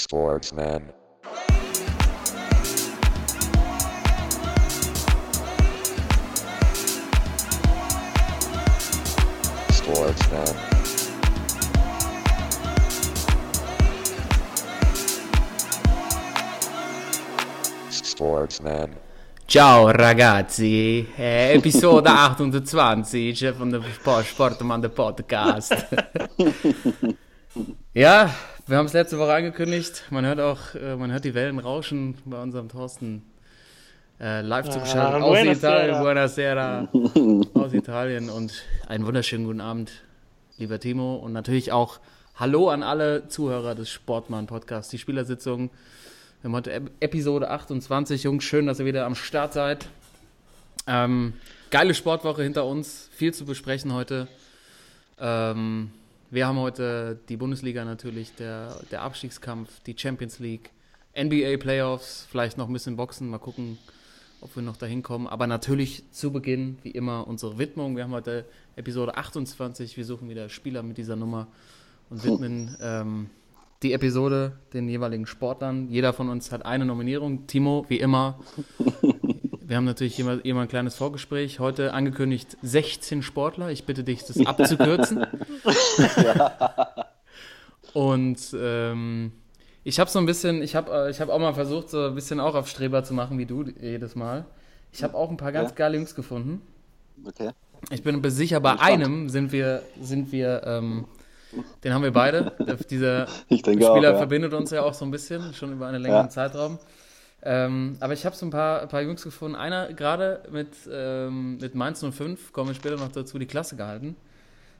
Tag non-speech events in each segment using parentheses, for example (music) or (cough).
Sportsman. Sportsman. Sportsman. Ciao ragazzi, è episode 28 von der Sport Sportmann der Podcast. (laughs) ja, wir haben es letzte Woche angekündigt. Man hört auch, äh, man hört die Wellen rauschen bei unserem Thorsten äh, live Ah, zugeschaltet aus buonasera. Italien, Buonasera, (laughs) aus Italien und einen wunderschönen guten Abend, lieber Timo und natürlich auch Hallo an alle Zuhörer des Sportmann Podcasts. Die Spielersitzung wir haben heute Ep- Episode 28. Jungs, schön, dass ihr wieder am Start seid. Ähm, geile Sportwoche hinter uns. Viel zu besprechen heute. Ähm, wir haben heute die Bundesliga natürlich, der, der Abstiegskampf, die Champions League, NBA Playoffs, vielleicht noch ein bisschen Boxen. Mal gucken, ob wir noch dahin kommen. Aber natürlich zu Beginn, wie immer, unsere Widmung. Wir haben heute Episode 28. Wir suchen wieder Spieler mit dieser Nummer und widmen ähm, die Episode den jeweiligen Sportlern. Jeder von uns hat eine Nominierung. Timo, wie immer. (laughs) Wir haben natürlich immer, immer ein kleines Vorgespräch. Heute angekündigt 16 Sportler. Ich bitte dich, das abzukürzen. (laughs) Und ähm, ich habe so ein bisschen, ich habe äh, ich hab auch mal versucht, so ein bisschen auch auf Streber zu machen, wie du jedes Mal. Ich habe auch ein paar ganz Ja. geile Jungs gefunden. Okay. Ich bin mir sicher, bei gespannt. einem sind wir, sind wir, ähm, den haben wir beide. Dieser Spieler auch, ja. verbindet uns ja auch so ein bisschen, schon über einen längeren Ja. Zeitraum. Ähm, aber ich habe so ein paar, ein paar Jungs gefunden. Einer gerade mit, ähm, mit Mainz 05, kommen wir später noch dazu, die Klasse gehalten.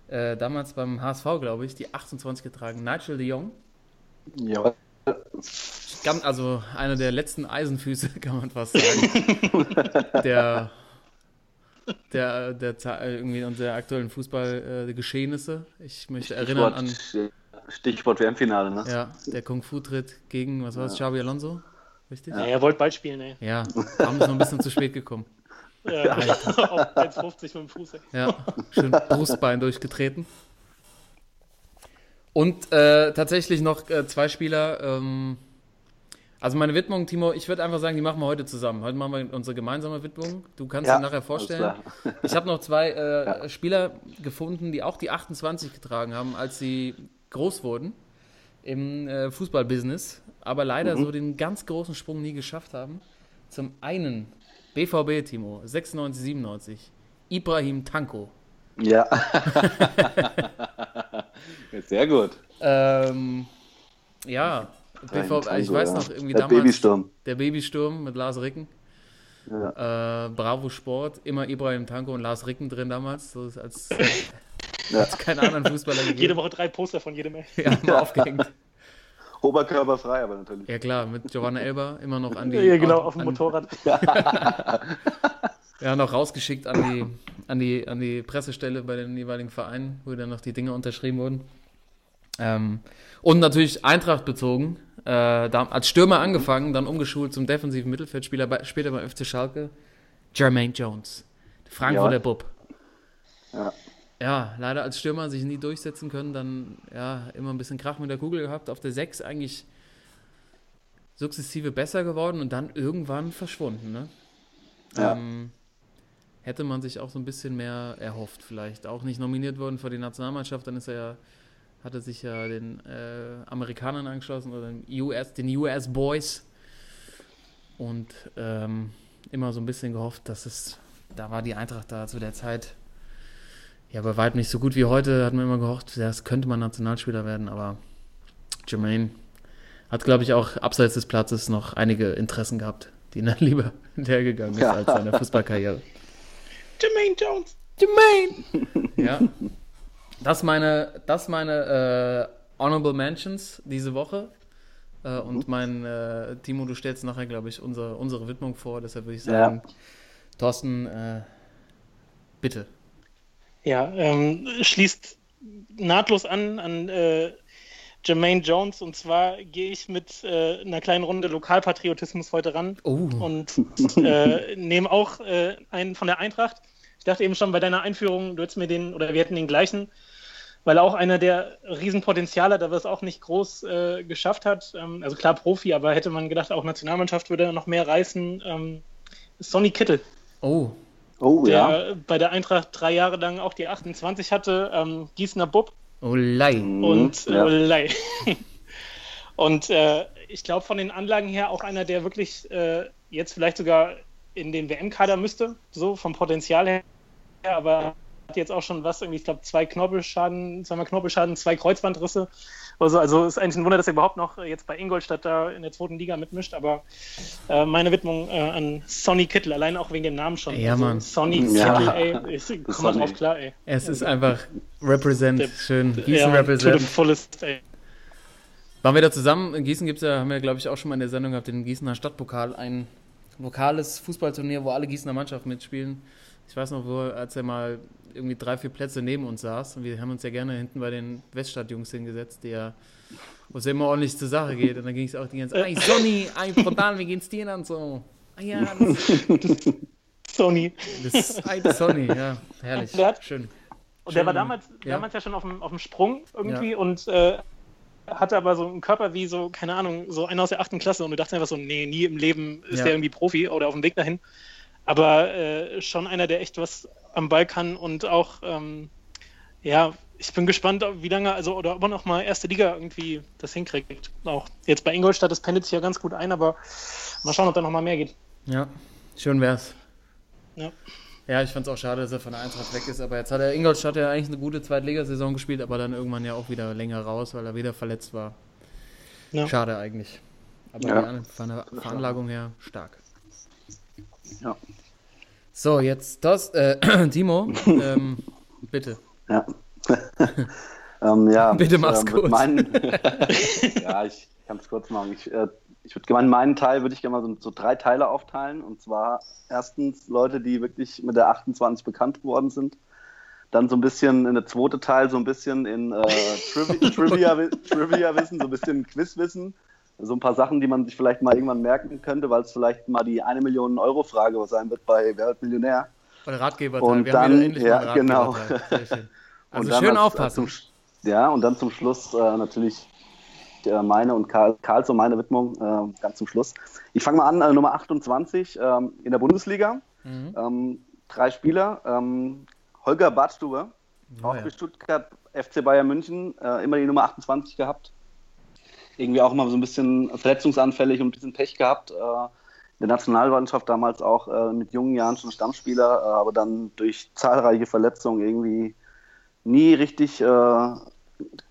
Äh, damals beim HSV, glaube ich, die 28 getragen. Nigel de Jong. Ja. Also einer der letzten Eisenfüße, (laughs) kann man fast sagen. der, der, der, irgendwie unserer aktuellen Fußballgeschehnisse. Äh, ich möchte erinnern an Stichwort, WM-Finale, ne? ja, der Kung-Fu-Tritt gegen, was war es, Xabi Alonso? Richtig? Ja, er wollte bald spielen, ey. Ja, haben ist noch ein bisschen zu spät gekommen. Ja, auf 1,50 mit dem Fuß, ey. Ja, schön Brustbein durchgetreten. Und äh, tatsächlich noch äh, zwei Spieler. Ähm, also meine Widmung, Timo, ich würde einfach sagen, die machen wir heute zusammen. Heute machen wir unsere gemeinsame Widmung. Du kannst Ja, sie nachher vorstellen. Ich habe noch zwei äh, Spieler gefunden, die auch die 28 getragen haben, als sie groß wurden im äh, Fußballbusiness, aber leider Mhm. so den ganz großen Sprung nie geschafft haben. Zum einen BVB, Timo, 96, 97, Ibrahim Tanko. (laughs) Ja. Sehr gut. Ähm, ja, BVB, ich Tango, weiß ja. noch, irgendwie Der damals. Babysturm. Der Babysturm mit Lars Ricken. Äh, Bravo Sport, immer Ibrahim Tanko und Lars Ricken drin damals. So als, (laughs) Ja. als keinen anderen Fußballer Jede gegeben. Woche drei Poster von jedem, ey. Ja, mal aufgehängt. (laughs) Oberkörperfrei, aber natürlich. Ja klar, mit Giovanna Elber immer noch an die. Ja, genau, auf dem an, Motorrad. (laughs) Ja, noch rausgeschickt an die, an, die, an die Pressestelle bei den jeweiligen Vereinen, wo dann noch die Dinge unterschrieben wurden. Ähm, und natürlich Eintracht bezogen. Äh, da, als Stürmer angefangen, dann umgeschult zum defensiven Mittelfeldspieler, bei, später beim FC Schalke. Jermaine Jones. Frankfurter Ja. Bub. Ja. Ja, leider als Stürmer sich nie durchsetzen können, dann ja, immer ein bisschen Krach mit der Kugel gehabt. Auf der 6 eigentlich sukzessive besser geworden und dann irgendwann verschwunden. Ne? Ja. Ähm, hätte man sich auch so ein bisschen mehr erhofft, vielleicht. Auch nicht nominiert worden für die Nationalmannschaft, dann ist er ja, hat er sich ja den äh, Amerikanern angeschlossen oder den US, den US Boys. Und ähm, immer so ein bisschen gehofft, dass es, da war die Eintracht da zu der Zeit ja, bei weitem nicht so gut wie heute, hat man immer gehofft, ja, das könnte man Nationalspieler werden, aber Jermaine hat, glaube ich, auch abseits des Platzes noch einige Interessen gehabt, die dann (laughs) lieber hinterhergegangen ist Ja. als seine (laughs) Fußballkarriere. Jermaine Jones. Jermaine! (laughs) ja. Das meine, das meine äh, Honorable Mentions diese Woche. Äh, und mein äh, Timo, du stellst nachher, glaube ich, unsere, unsere Widmung vor. Deshalb würde ich Ja. sagen, Thorsten, äh, bitte. Ja, ähm, schließt nahtlos an an äh, Jermaine Jones. Und zwar gehe ich mit äh, einer kleinen Runde Lokalpatriotismus heute ran Oh, und äh, nehme auch äh, einen von der Eintracht. Ich dachte eben schon bei deiner Einführung, du hättest mir den, oder wir hätten den gleichen. weil auch einer der Riesenpotenziale hat, aber es auch nicht groß äh, geschafft hat. Ähm, also klar Profi, aber hätte man gedacht, auch Nationalmannschaft würde noch mehr reißen. Ähm, Sonny Kittel, Oh, Oh der ja. bei der Eintracht drei Jahre lang auch die 28 hatte, ähm, Gießener Bub oh Lei. Mhm, und ja. äh, Lei. (laughs) Und äh, ich glaube von den Anlagen her auch einer, der wirklich äh, jetzt vielleicht sogar in den WM-Kader müsste, so vom Potenzial her, aber hat jetzt auch schon was, irgendwie, ich glaube, zwei Knorpelschaden, zweimal Knorpelschaden, zwei Kreuzbandrisse. Also, also ist eigentlich ein Wunder, dass er überhaupt noch jetzt bei Ingolstadt da in der zweiten Liga mitmischt, aber äh, meine Widmung äh, an Sonny Kittel, allein auch wegen dem Namen schon. Ja, also, Mann. Sonny Ja. Kittel, ey, (laughs) ich komme Sonny. drauf klar, ey. Es ist einfach Represent, Der- schön. Gießen Ja, to the Represent. fullest, ey. Waren wir da zusammen? In Gießen gibt es ja, haben wir glaube ich auch schon mal in der Sendung gehabt, den Gießener Stadtpokal, ein lokales Fußballturnier, wo alle Gießener Mannschaften mitspielen. Ich weiß noch, wo, als er mal irgendwie drei, vier Plätze neben uns saß und wir haben uns ja gerne hinten bei den Weststadtjungs hingesetzt, die ja, wo es ja immer ordentlich zur Sache geht. Und dann ging es auch die ganze Zeit, ey Sonny, ey Frontal, wie geht's dir dann so? Ah ja, das, (laughs) Sonny. das ey Sonny, ja, herrlich, hat- schön. Und der war damals ja. damals ja schon auf dem, auf dem Sprung irgendwie und äh, hatte aber so einen Körper wie so, keine Ahnung, so einer aus der achten Klasse und du dachtest einfach so, nee, nie im Leben ist Ja. der irgendwie Profi oder auf dem Weg dahin. Aber äh, schon einer, der echt was am Ball kann und auch, ähm, ja, ich bin gespannt, wie lange, also oder ob er noch mal erste Liga irgendwie das hinkriegt. Auch jetzt bei Ingolstadt, das pendelt sich ja ganz gut ein, aber mal schauen, ob da noch mal mehr geht. Ja, schön wär's. Ja. Ja, ich fand's auch schade, dass er von der Eintracht weg ist. Aber jetzt hat er Ingolstadt ja eigentlich eine gute Zweitligasaison gespielt, aber dann irgendwann ja auch wieder länger raus, weil er wieder verletzt war. Ja. Schade eigentlich. Aber Ja. von der Veranlagung her stark. Ja. So, jetzt das, äh, (clears throat) Timo, (laughs) ähm, bitte. Ja. (laughs) ähm, ja, (laughs) Bitte ich, mach's ähm, würd kurz. Meinen, ja, ich kann es kurz machen. Ich, äh, ich würde gerne meinen Teil würde ich gerne mal so, so drei Teile aufteilen. Und zwar erstens Leute, die wirklich mit der 28 bekannt geworden sind. Dann so ein bisschen in der zweite Teil so ein bisschen in äh, Trivi Trivia, Trivia wissen, so ein bisschen Quizwissen. So ein paar Sachen, die man sich vielleicht mal irgendwann merken könnte, weil es vielleicht mal die eine Million Euro Frage sein wird bei Wer wird Millionär. Oder Ratgeber Und Wir dann- ja, genau. (laughs) Also schön als- aufpassen. Als zum, ja, und dann zum Schluss äh, natürlich äh, meine und Karl, Karls und meine Widmung äh, ganz zum Schluss. Ich fange mal an, äh, Nummer 28 ähm, in der Bundesliga. Mhm. Ähm, drei Spieler. Ähm, Holger Badstube, Oh, auch ja. für Stuttgart, FC Bayern München, äh, immer die Nummer 28 gehabt. Irgendwie auch immer so ein bisschen verletzungsanfällig und ein bisschen Pech gehabt. Äh, in der Nationalmannschaft damals auch äh, mit jungen Jahren schon Stammspieler, äh, aber dann durch zahlreiche Verletzungen irgendwie nie richtig äh,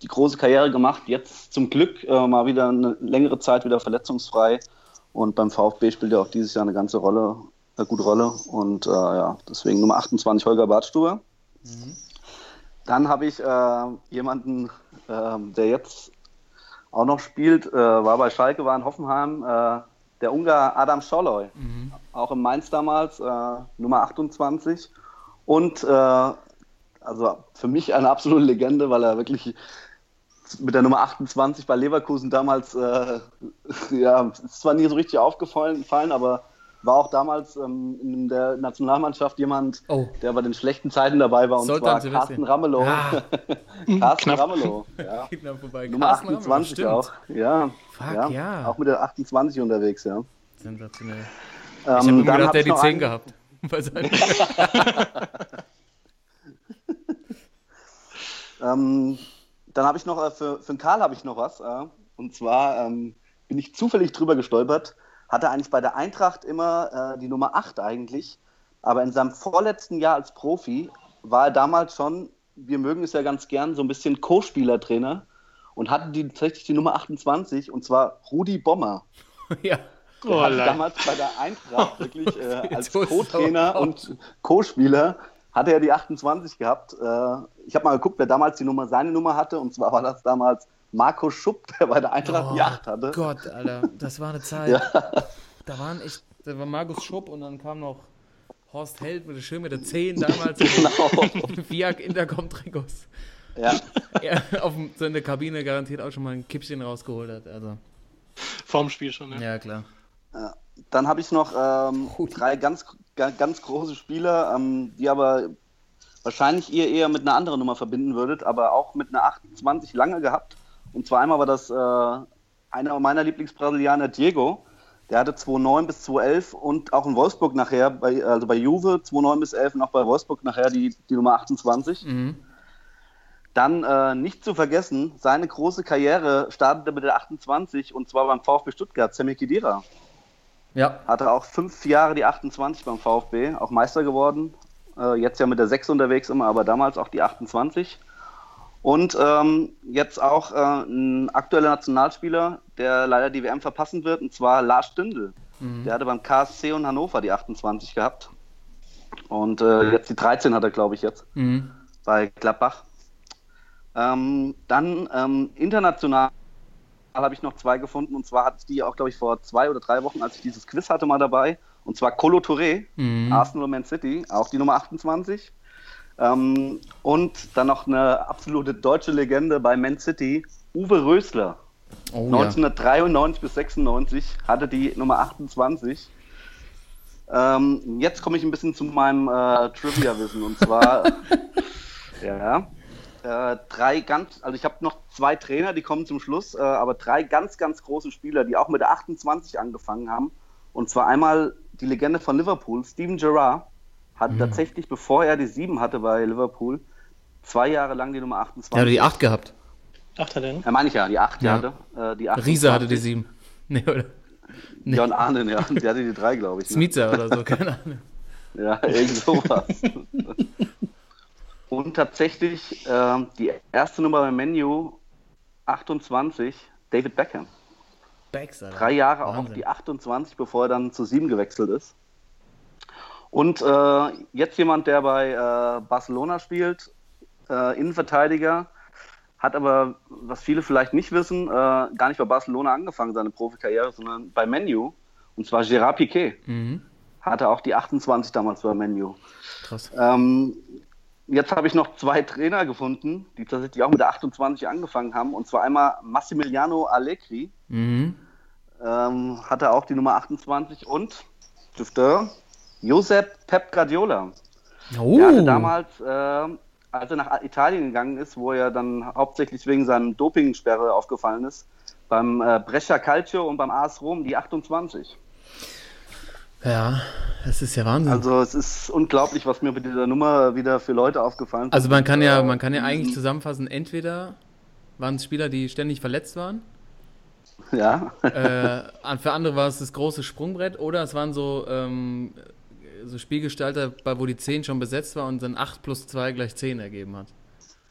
die große Karriere gemacht. Jetzt zum Glück äh, mal wieder eine längere Zeit wieder verletzungsfrei. Und beim VfB spielt er auch dieses Jahr eine ganze Rolle, eine gute Rolle. Und äh, ja, deswegen Nummer 28 Holger Badstube. Dann habe ich jemanden, ähm, der jetzt auch noch spielt, äh, war bei Schalke, war in Hoffenheim, äh, der Ungar Adam Scholloy, auch in Mainz damals, äh, Nummer 28. Und äh, also für mich eine absolute Legende, weil er wirklich mit der Nummer 28 bei Leverkusen damals, äh, (laughs) ja, ist zwar nie so richtig aufgefallen, fallen, aber war auch damals ähm, in der Nationalmannschaft jemand, Oh. der bei den schlechten Zeiten dabei war, und Sultan zwar. Carsten Ramelow. Ah. (laughs) Carsten Knapp. Ramelow, (laughs) ja. Nummer Carsten Ramelow, 28 stimmt. auch. Ja, Fuck, ja, ja. Auch mit der 28 unterwegs, ja. Sensationell. Ich Ähm, habe gedacht, der ich die noch 10 einen- gehabt. (laughs) Ähm, dann habe ich noch, äh, für, für den Karl habe ich noch was. Äh, und zwar ähm, bin ich zufällig drüber gestolpert. Hatte eigentlich bei der Eintracht immer äh, die Nummer 8 eigentlich. Aber in seinem vorletzten Jahr als Profi war er damals schon, wir mögen es ja ganz gern, so ein bisschen Co-Spielertrainer und hatte die, tatsächlich die Nummer 28 und zwar Rudi Bommer. (laughs) ja. Der Oh, leid. damals bei der Eintracht (laughs) wirklich äh, als Co-Trainer und Co-Spieler hatte er die 28 gehabt. Äh, ich habe mal geguckt, wer damals die Nummer, seine Nummer hatte. Und zwar war das damals Marco Schupp, der bei der Eintracht die 8 hatte. Oh Gott, Alter, das war eine Zeit. (laughs) Ja. Da waren echt, da war Markus Schupp und dann kam noch Horst Held mit der schön mit der 10 damals (laughs) Genau. (laughs) in Fiat Intercom Trikots. Ja. Er auf dem- so in der Kabine garantiert auch schon mal ein Kippchen rausgeholt hat. Also, Vorm Spiel schon, ja. ja, klar. Dann habe ich noch ähm, drei ganz, ga- ganz große Spieler, ähm, die aber wahrscheinlich ihr eher mit einer anderen Nummer verbinden würdet, aber auch mit einer 28 lange gehabt. Und zwar einmal war das äh, einer meiner Lieblingsbrasilianer, Diego. Der hatte 2,9 bis 2,11 und auch in Wolfsburg nachher, bei, also bei Juve 2,9 bis 11 und auch bei Wolfsburg nachher die, die Nummer 28. Mhm. Dann äh, nicht zu vergessen, seine große Karriere startete mit der 28 und zwar beim VfB Stuttgart, Sammy Khedira. Ja. Hatte auch fünf Jahre die 28 beim VfB, auch Meister geworden. Äh, jetzt ja mit der 6 unterwegs immer, aber damals auch die 28. Und ähm, jetzt auch äh, ein aktueller Nationalspieler, der leider die WM verpassen wird, und zwar Lars Stündel. Der hatte beim KSC und Hannover die 28 gehabt. Und äh, jetzt die 13 hat er, glaube ich, jetzt Mhm. bei Gladbach. Ähm, dann ähm, international habe ich noch zwei gefunden. Und zwar hatte ich die auch, glaube ich, vor zwei oder drei Wochen, als ich dieses Quiz hatte, mal dabei. Und zwar Colo Touré, Mhm. Arsenal und Man City, auch die Nummer 28. Ähm, und dann noch eine absolute deutsche Legende bei Man City, Uwe Rösler. Oh, ja. 1993 bis 96 hatte die Nummer 28. Ähm, jetzt komme ich ein bisschen zu meinem äh, Trivia-Wissen und zwar (laughs) ja, äh, drei ganz, also ich habe noch zwei Trainer, die kommen zum Schluss, äh, aber drei ganz, ganz große Spieler, die auch mit der 28 angefangen haben. Und zwar einmal die Legende von Liverpool, Steven Gerrard, hat tatsächlich, bevor er die 7 hatte bei Liverpool, zwei Jahre lang die Nummer 28. Der hatte die 8 gehabt. Ach, er denn? Ja, meine ich ja, die 8 Ja. hatte. Äh, die 28. Riese hatte die 7. (laughs) Nee, oder? John Arnen, ja, die hatte die 3, glaube ich. Ne? Smica oder so, keine (laughs) Ahnung. Ja, irgend sowas. Und tatsächlich ähm, die erste Nummer beim Menu 28, David Beckham. Backs, Alter. Drei Jahre auch auf Wahnsinn. die 28, bevor er dann zu 7 gewechselt ist. Und äh, jetzt jemand, der bei äh, Barcelona spielt, äh, Innenverteidiger, hat aber, was viele vielleicht nicht wissen, äh, gar nicht bei Barcelona angefangen, seine Profikarriere, sondern bei Menu. Und zwar Gérard Piquet. Mhm. Hatte auch die 28 damals bei Menu. Krass. Ähm, jetzt habe ich noch zwei Trainer gefunden, die tatsächlich auch mit der 28 angefangen haben. Und zwar einmal Massimiliano Allegri, Mhm. ähm, hatte auch die Nummer 28 und dürfte Josep Pep Guardiola. Oh. Der hatte damals, ähm, als er nach Italien gegangen ist, wo er dann hauptsächlich wegen seiner Dopingsperre aufgefallen ist, beim äh, Brescia Calcio und beim AS Rom die 28. Ja, das ist ja Wahnsinn. Also, Also es ist unglaublich, was mir mit dieser Nummer wieder für Leute aufgefallen ist. man kann ja, man kann ja eigentlich zusammenfassen, entweder waren es Spieler, die ständig verletzt waren, Ja, äh, für andere war es das große Sprungbrett oder es waren so, ähm, so Spielgestalter, bei wo die 10 schon besetzt war und dann 8 plus 2 gleich 10 ergeben hat.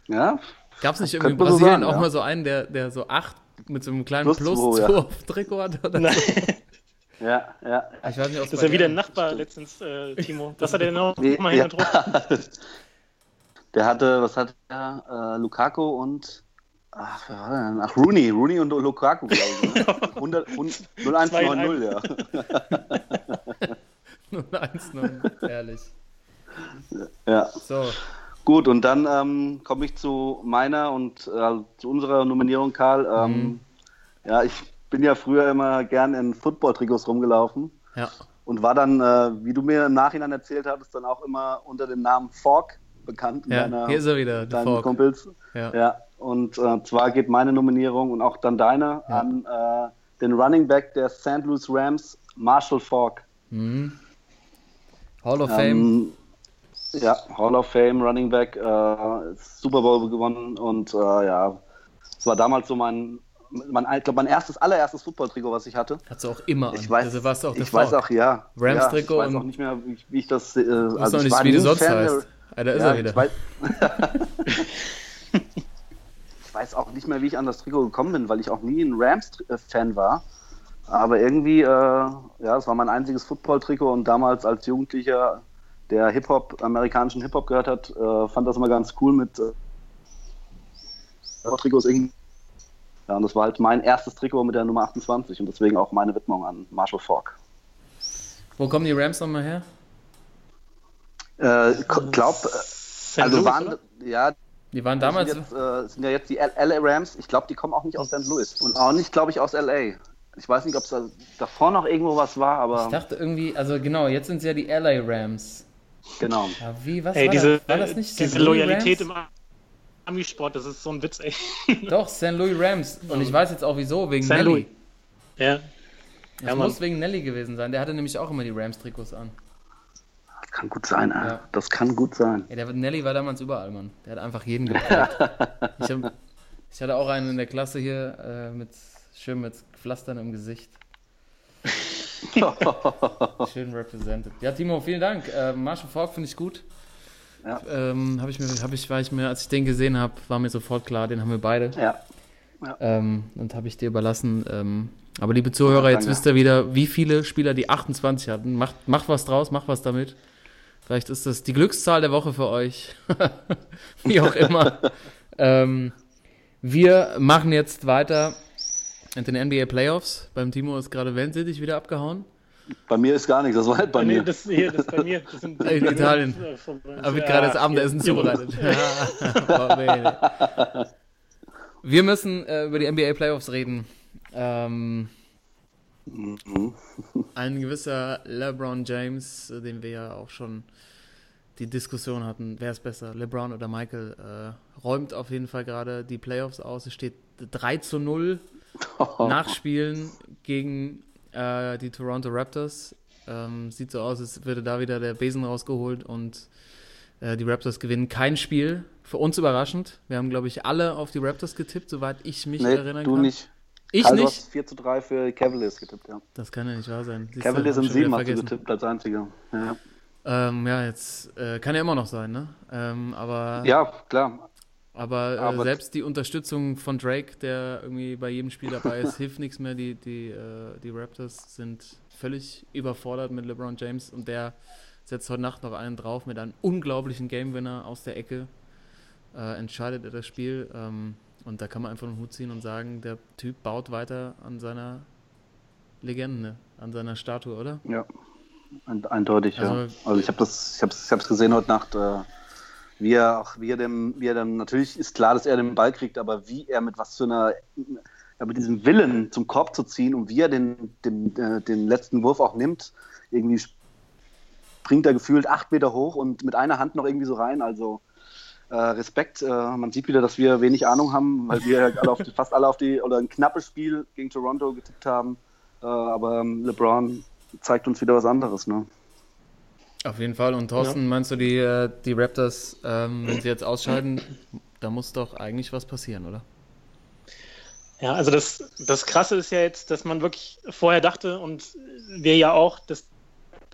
ja. Gab es nicht irgendwie in Brasilien sagen, auch ja. mal so einen, der, der so 8 mit so einem kleinen Plus Plus, zwei, 2 ja. (laughs) auf Trikot hat? Oder Nein, so? Ja, ja. Ich weiß nicht, das ist ja wieder ein Nachbar letztens, äh, Timo. (laughs) Was hat er noch (laughs) Nee, mal ja. Der hatte, was hat er? Äh, Lukaku und. Ach, wer war denn? Ach, Rooney. Rooney und Lukaku, glaube ich. Ne? 100, 0190, ja. 0-1-0, ehrlich. ja. So, Gut, und dann ähm, komme ich zu meiner und äh, zu unserer Nominierung, Karl. Ähm, Mhm. Ja, ich bin ja früher immer gern in Football-Trikots rumgelaufen ja. und war dann, äh, wie du mir im Nachhinein erzählt hattest, dann auch immer unter dem Namen Fork bekannt. Ja, deiner- hier ist er wieder, deinen Fork. Kumpels. Ja. Ja, und äh, zwar geht meine Nominierung und auch dann deine Ja. an äh, den Running Back der St. Louis Rams, Marshall Falk. Mhm. Hall of Fame. Ähm, ja, Hall of Fame, Running Back, äh, Super Bowl gewonnen und äh, ja, es war damals so mein, mein, ich glaube, mein erstes, allererstes Football-Trikot, was ich hatte. Hast du auch immer Ich an. weiß, also warst du auch ich weiß auch, ja. Rams-Trikot Ja, ich weiß auch nicht mehr, wie, ich- wie ich das. Äh, also ich nicht, war wie du sonst Fan heißt. Ah, da ist ja, er wieder. Ich weiß, (laughs) ich weiß auch nicht mehr, wie ich an das Trikot gekommen bin, weil ich auch nie ein Rams-Fan war. Aber irgendwie, äh, ja, es war mein einziges Football-Trikot und damals als Jugendlicher, der Hip-Hop, amerikanischen Hip-Hop gehört hat, äh, fand das immer ganz cool mit äh, Trikots irgendwie. Ja, und das war halt mein erstes Trikot mit der Nummer 28 und deswegen auch meine Widmung an Marshall Falk. Wo kommen die Rams nochmal her? Äh, ich glaub, äh, also Louis, waren, oder? ja, Die waren damals. sind, jetzt, äh, sind ja jetzt die LA Rams. Ich glaube, die kommen auch nicht aus St. Louis und auch nicht, glaube ich, aus LA. Ich weiß nicht, ob es da davor noch irgendwo was war, aber Ich dachte irgendwie, also genau, jetzt sind es ja die LA Rams. Genau. Ja, wie, was Ey, war diese, das? War das nicht diese Loyalität Rams? im Ami-Sport, das ist so ein Witz, ey. (laughs) Doch, St. Louis Rams. Und ich weiß jetzt auch wieso, wegen St. Nelly. Louis. Ja. Das Ja, muss wegen Nelly gewesen sein. Der hatte nämlich auch immer die Rams-Trikots an. Das kann gut sein, ey. Ja. Das kann gut sein. Ja, der Nelly war damals überall, Mann. Der hat einfach jeden geprägt. (laughs) ich, hab, ich hatte auch einen in der Klasse hier äh, mit schön mit Pflastern im Gesicht. (laughs) Schön represented. Ja, Timo, vielen Dank. Äh, Marshall Falk finde ich gut. Ja. Ähm, habe ich mir, habe ich, war ich mir, als ich den gesehen habe, war mir sofort klar, den haben wir beide. Ja. Ähm, und habe ich dir überlassen. Ähm, aber liebe Zuhörer, jetzt wisst ihr wieder, wie viele Spieler die 28 hatten. Macht, macht was draus, macht was damit. Vielleicht ist das die Glückszahl der Woche für euch. (laughs) wie auch immer. (laughs) ähm, wir machen jetzt weiter mit den NBA Playoffs. Beim Timo ist gerade Wellensittich wieder abgehauen. Bei mir ist gar nichts, das war halt bei nee, mir. das hier, das bei mir. Das sind (laughs) In Italien. Da wird gerade das Abendessen zubereitet. (laughs) (laughs) Wir müssen äh, über die NBA Playoffs reden. Ähm, ein gewisser LeBron James, äh, den wir ja auch schon die Diskussion hatten, wer ist besser, LeBron oder Michael, äh, räumt auf jeden Fall gerade die Playoffs aus. Es steht 3 zu 0 (laughs) Nachspielen gegen äh, die Toronto Raptors. Ähm, sieht so aus, als würde da wieder der Besen rausgeholt und äh, die Raptors gewinnen kein Spiel. Für uns überraschend. Wir haben, glaube ich, alle auf die Raptors getippt, soweit ich mich Nee, erinnern du kann. nicht. Ich du nicht. hast 4 zu 3 für Cavaliers getippt, ja. Das kann ja nicht wahr sein. Siehst du, Cavaliers wieder 7 hast du getippt als einziger. Ja, Ähm, ja, jetzt äh, kann ja immer noch sein, ne? Ähm, aber ja klar. Aber, äh, aber- selbst die Unterstützung von Drake, der irgendwie bei jedem Spiel dabei ist, (laughs) hilft nichts mehr. Die, die, äh, die Raptors sind völlig überfordert mit LeBron James und der setzt heute Nacht noch einen drauf mit einem unglaublichen Game-Winner aus der Ecke. Äh, entscheidet er das Spiel. Ähm, und da kann man einfach einen Hut ziehen und sagen, der Typ baut weiter an seiner Legende, an seiner Statue, oder? Ja. Ein, eindeutig, ja. Also- Also ich habe das, ich ich hab's gesehen heute Nacht, äh, wie er auch, wie er dem, wie er dann, natürlich ist klar, dass er den Ball kriegt, aber wie er mit was für einer, ja, mit diesem Willen zum Korb zu ziehen und wie er den, den, äh, den letzten Wurf auch nimmt, irgendwie springt er gefühlt acht Meter hoch und mit einer Hand noch irgendwie so rein, also äh, Respekt, äh, man sieht wieder, dass wir wenig Ahnung haben, weil wir alle auf die, fast alle auf die, oder ein knappes Spiel gegen Toronto getippt haben, äh, aber ähm, LeBron zeigt uns wieder was anderes, ne? Auf jeden Fall. Und Thorsten, meinst du, die, äh, die Raptors, ähm, wenn sie jetzt ausscheiden, da muss doch eigentlich was passieren, oder? Ja, also das, das Krasse ist ja jetzt, dass man wirklich vorher dachte und wir ja auch, dass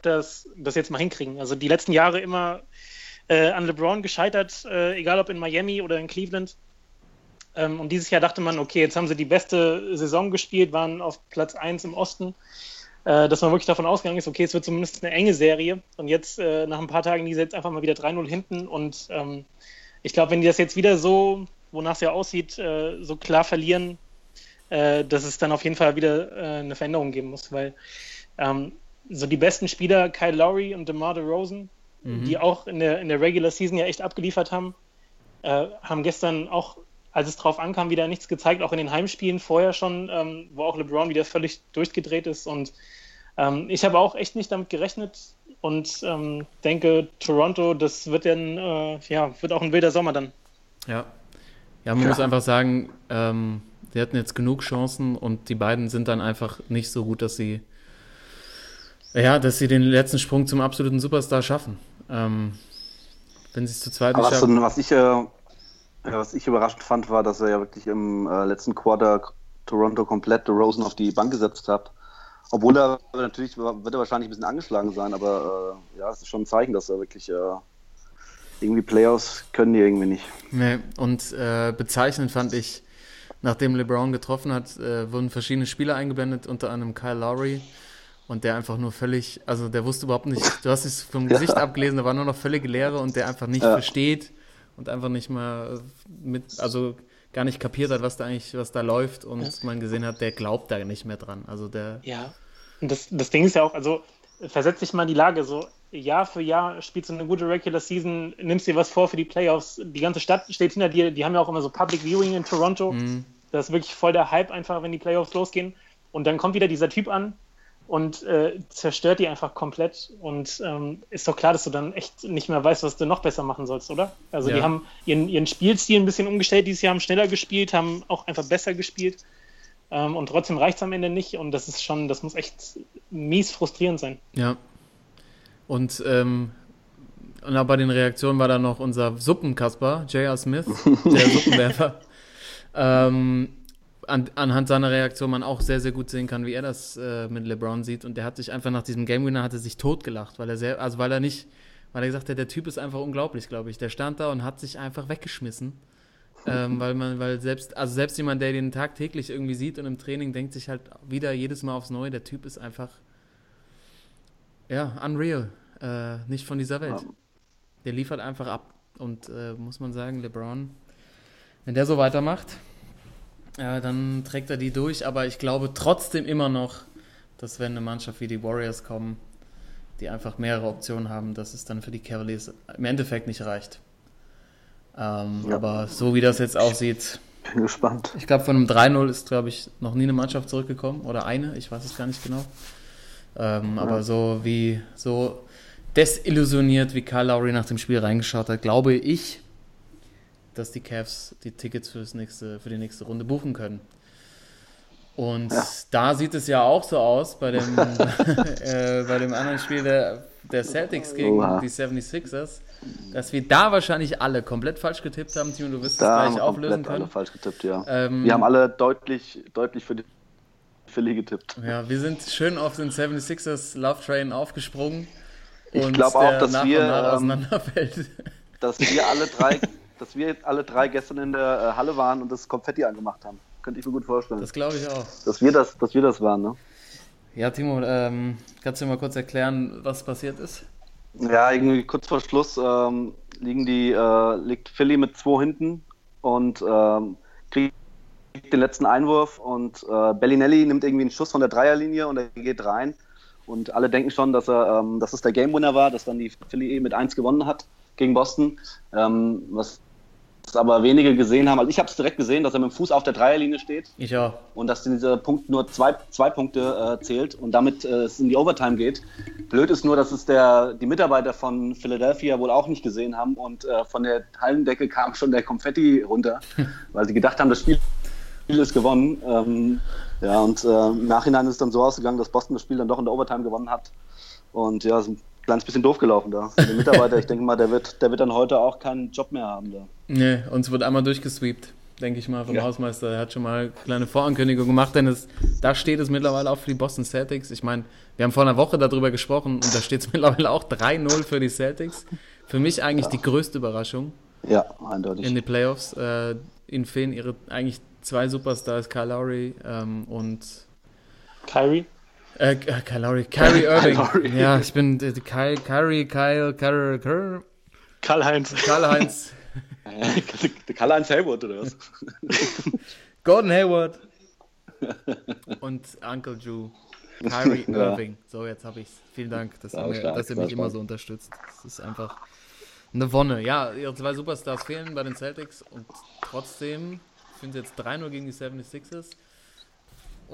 das, das jetzt mal hinkriegen. Also die letzten Jahre immer äh, an LeBron gescheitert, äh, egal ob in Miami oder in Cleveland. Ähm, und dieses Jahr dachte man, okay, jetzt haben sie die beste Saison gespielt, waren auf Platz 1 im Osten. Äh, dass man wirklich davon ausgegangen ist, okay, es wird zumindest eine enge Serie. Und jetzt, äh, nach ein paar Tagen, die sie jetzt einfach mal wieder 3-0 hinten. Und ähm, ich glaube, wenn die das jetzt wieder so, wonach es ja aussieht, äh, so klar verlieren, äh, dass es dann auf jeden Fall wieder äh, eine Veränderung geben muss, weil ähm, so die besten Spieler, Kyle Lowry und DeMar DeRozan, die auch in der, in der Regular Season ja echt abgeliefert haben, haben gestern auch, als es drauf ankam, wieder nichts gezeigt, auch in den Heimspielen vorher schon, ähm, wo auch LeBron wieder völlig durchgedreht ist und ähm, ich habe auch echt nicht damit gerechnet und ähm, denke, Toronto, das wird dann, äh, ja, wird auch ein wilder Sommer dann. Ja. Ja, man muss einfach sagen, ähm, sie hatten jetzt genug Chancen und die beiden sind dann einfach nicht so gut, dass sie ja, dass sie den letzten Sprung zum absoluten Superstar schaffen. Ähm, wenn sie es zu zweit nicht schaffen. was, ich, äh, ja, was ich überraschend fand, war, dass er ja wirklich im äh, letzten Quarter Toronto komplett Rosen auf die Bank gesetzt hat. Obwohl er natürlich wird er wahrscheinlich ein bisschen angeschlagen sein, aber äh, ja, es ist schon ein Zeichen, dass er wirklich äh, irgendwie Playoffs können die irgendwie nicht. Nee, und äh, bezeichnend fand ich, nachdem LeBron getroffen hat, äh, wurden verschiedene Spieler eingeblendet, unter anderem Kyle Lowry. Und der einfach nur völlig, also der wusste überhaupt nicht, du hast es vom (laughs) Gesicht abgelesen, da war nur noch völlige Leere und der einfach nicht Ja. versteht und einfach nicht mal mit, also gar nicht kapiert hat, was da eigentlich, was da läuft und man gesehen hat, der glaubt da nicht mehr dran. Also der, Ja. Und das, das Ding ist ja auch, also versetz dich mal in die Lage, so Jahr für Jahr spielst du eine gute Regular Season, nimmst dir was vor für die Playoffs, die ganze Stadt steht hinter dir, die haben ja auch immer so Public Viewing in Toronto. Mhm. Das ist wirklich voll der Hype einfach, wenn die Playoffs losgehen. Und dann kommt wieder dieser Typ an, und äh, zerstört die einfach komplett. Und ähm, ist doch klar, dass du dann echt nicht mehr weißt, was du noch besser machen sollst, oder? Also Ja. die haben ihren, ihren Spielstil ein bisschen umgestellt dieses Jahr, haben schneller gespielt, haben auch einfach besser gespielt. Ähm, und trotzdem reicht es am Ende nicht. Und das ist schon, das muss echt mies frustrierend sein. Ja. Und, ähm, und bei den Reaktionen war da noch unser Suppenkasper, J.R. Smith, der (laughs) Suppenwerfer. ähm, an, anhand seiner Reaktion man auch sehr, sehr gut sehen kann, wie er das äh, mit LeBron sieht. Und der hat sich einfach nach diesem Game Winner hat er sich totgelacht, weil er sehr, also weil er nicht, weil er gesagt hat, der Typ ist einfach unglaublich, glaube ich. Der stand da und hat sich einfach weggeschmissen. ähm, (laughs) weil man, weil selbst, also selbst jemand, der den tagtäglich irgendwie sieht und im Training, denkt sich halt wieder jedes Mal aufs Neue, der Typ ist einfach, ja, unreal. Äh, nicht von dieser Welt. Der liefert einfach ab. Und äh, muss man sagen, LeBron, wenn der so weitermacht, äh, dann trägt er die durch. Aber ich glaube trotzdem immer noch, dass wenn eine Mannschaft wie die Warriors kommen, die einfach mehrere Optionen haben, dass es dann für die Cavaliers im Endeffekt nicht reicht. Ähm, Ja. Aber so wie das jetzt aussieht, Bin gespannt. ich glaube, von einem 3-0 ist, glaube ich, noch nie eine Mannschaft zurückgekommen. Oder eine, ich weiß es gar nicht genau. Ähm, Aber so wie, so desillusioniert, wie Kyle Lowry nach dem Spiel reingeschaut hat, glaube ich, dass die Cavs die Tickets fürs nächste, für die nächste Runde buchen können. Und Ja. da sieht es ja auch so aus bei dem, (laughs) (laughs) äh, bei dem anderen Spiel der, der Celtics gegen Oha. die 76ers, dass wir da wahrscheinlich alle komplett falsch getippt haben. Timo, du wirst es Da haben gleich auflösen komplett alle können. falsch getippt, ja. Ähm, Wir haben alle deutlich, deutlich für die Philly getippt. Ja, wir sind schön auf den 76ers Love Train aufgesprungen. Ich und glaub auch, dass wir, ähm, auseinanderfällt. Dass wir alle drei, (laughs) dass wir alle drei gestern in der äh, Halle waren und das Konfetti angemacht haben. Könnte ich mir gut vorstellen. Das glaube ich auch. dass wir das, dass wir das waren, ne? Ja, Timo, ähm, kannst du mal kurz erklären, was passiert ist? Ja, irgendwie kurz vor Schluss ähm, liegen die, äh, liegt Philly mit zwei hinten und ähm, kriegt den letzten Einwurf und äh, Bellinelli nimmt irgendwie einen Schuss von der Dreierlinie und er geht rein. Und alle denken schon, dass er, ähm, dass es der Game Winner war, dass dann die Philly mit 1 gewonnen hat gegen Boston. Ähm, was aber wenige gesehen haben. Also ich habe es direkt gesehen, dass er mit dem Fuß auf der Dreierlinie steht Ich auch. und dass dieser Punkt nur zwei, zwei Punkte äh, zählt und damit äh, es in die Overtime geht. Blöd ist nur, dass es der, die Mitarbeiter von Philadelphia wohl auch nicht gesehen haben und äh, von der Hallendecke kam schon der Konfetti runter, (laughs) weil sie gedacht haben, das Spiel ist gewonnen. Ähm, ja, und äh, im Nachhinein ist es dann so ausgegangen, dass Boston das Spiel dann doch in der Overtime gewonnen hat. Und ja, kleines bisschen doof gelaufen da. Der Mitarbeiter, ich (laughs) denke mal, der wird, der wird dann heute auch keinen Job mehr haben da. Nee, uns wird einmal durchgesweept, denke ich mal, vom Ja. Hausmeister. Er hat schon mal eine kleine Vorankündigung gemacht, denn es, da steht es mittlerweile auch für die Boston Celtics. Ich meine, wir haben vor einer Woche darüber gesprochen und da steht es (laughs) mittlerweile auch 3-0 für die Celtics. Für mich eigentlich die größte Überraschung Ja, eindeutig. in die Playoffs. Äh, ihnen fehlen ihre eigentlich zwei Superstars, Kyle Lowry ähm, und Kyrie? Äh, äh, Kyle (laughs) Kyrie Irving. Lowry. Ja, ich bin äh, Kyle, Kyrie, Kyle, Kyle, Kyle, Karl-Heinz. Karl-Heinz, (laughs) Der Karl-Heinz Hayward oder was? (laughs) Gordon Hayward und Uncle Drew. Kyrie Ja. Irving. So, jetzt habe ich's. Vielen Dank, dass, ihr, mir, stark, dass ihr mich immer so unterstützt. Das ist einfach eine Wonne. Ja, ihre zwei Superstars fehlen bei den Celtics und trotzdem führen sie jetzt 3-0 gegen die 76ers.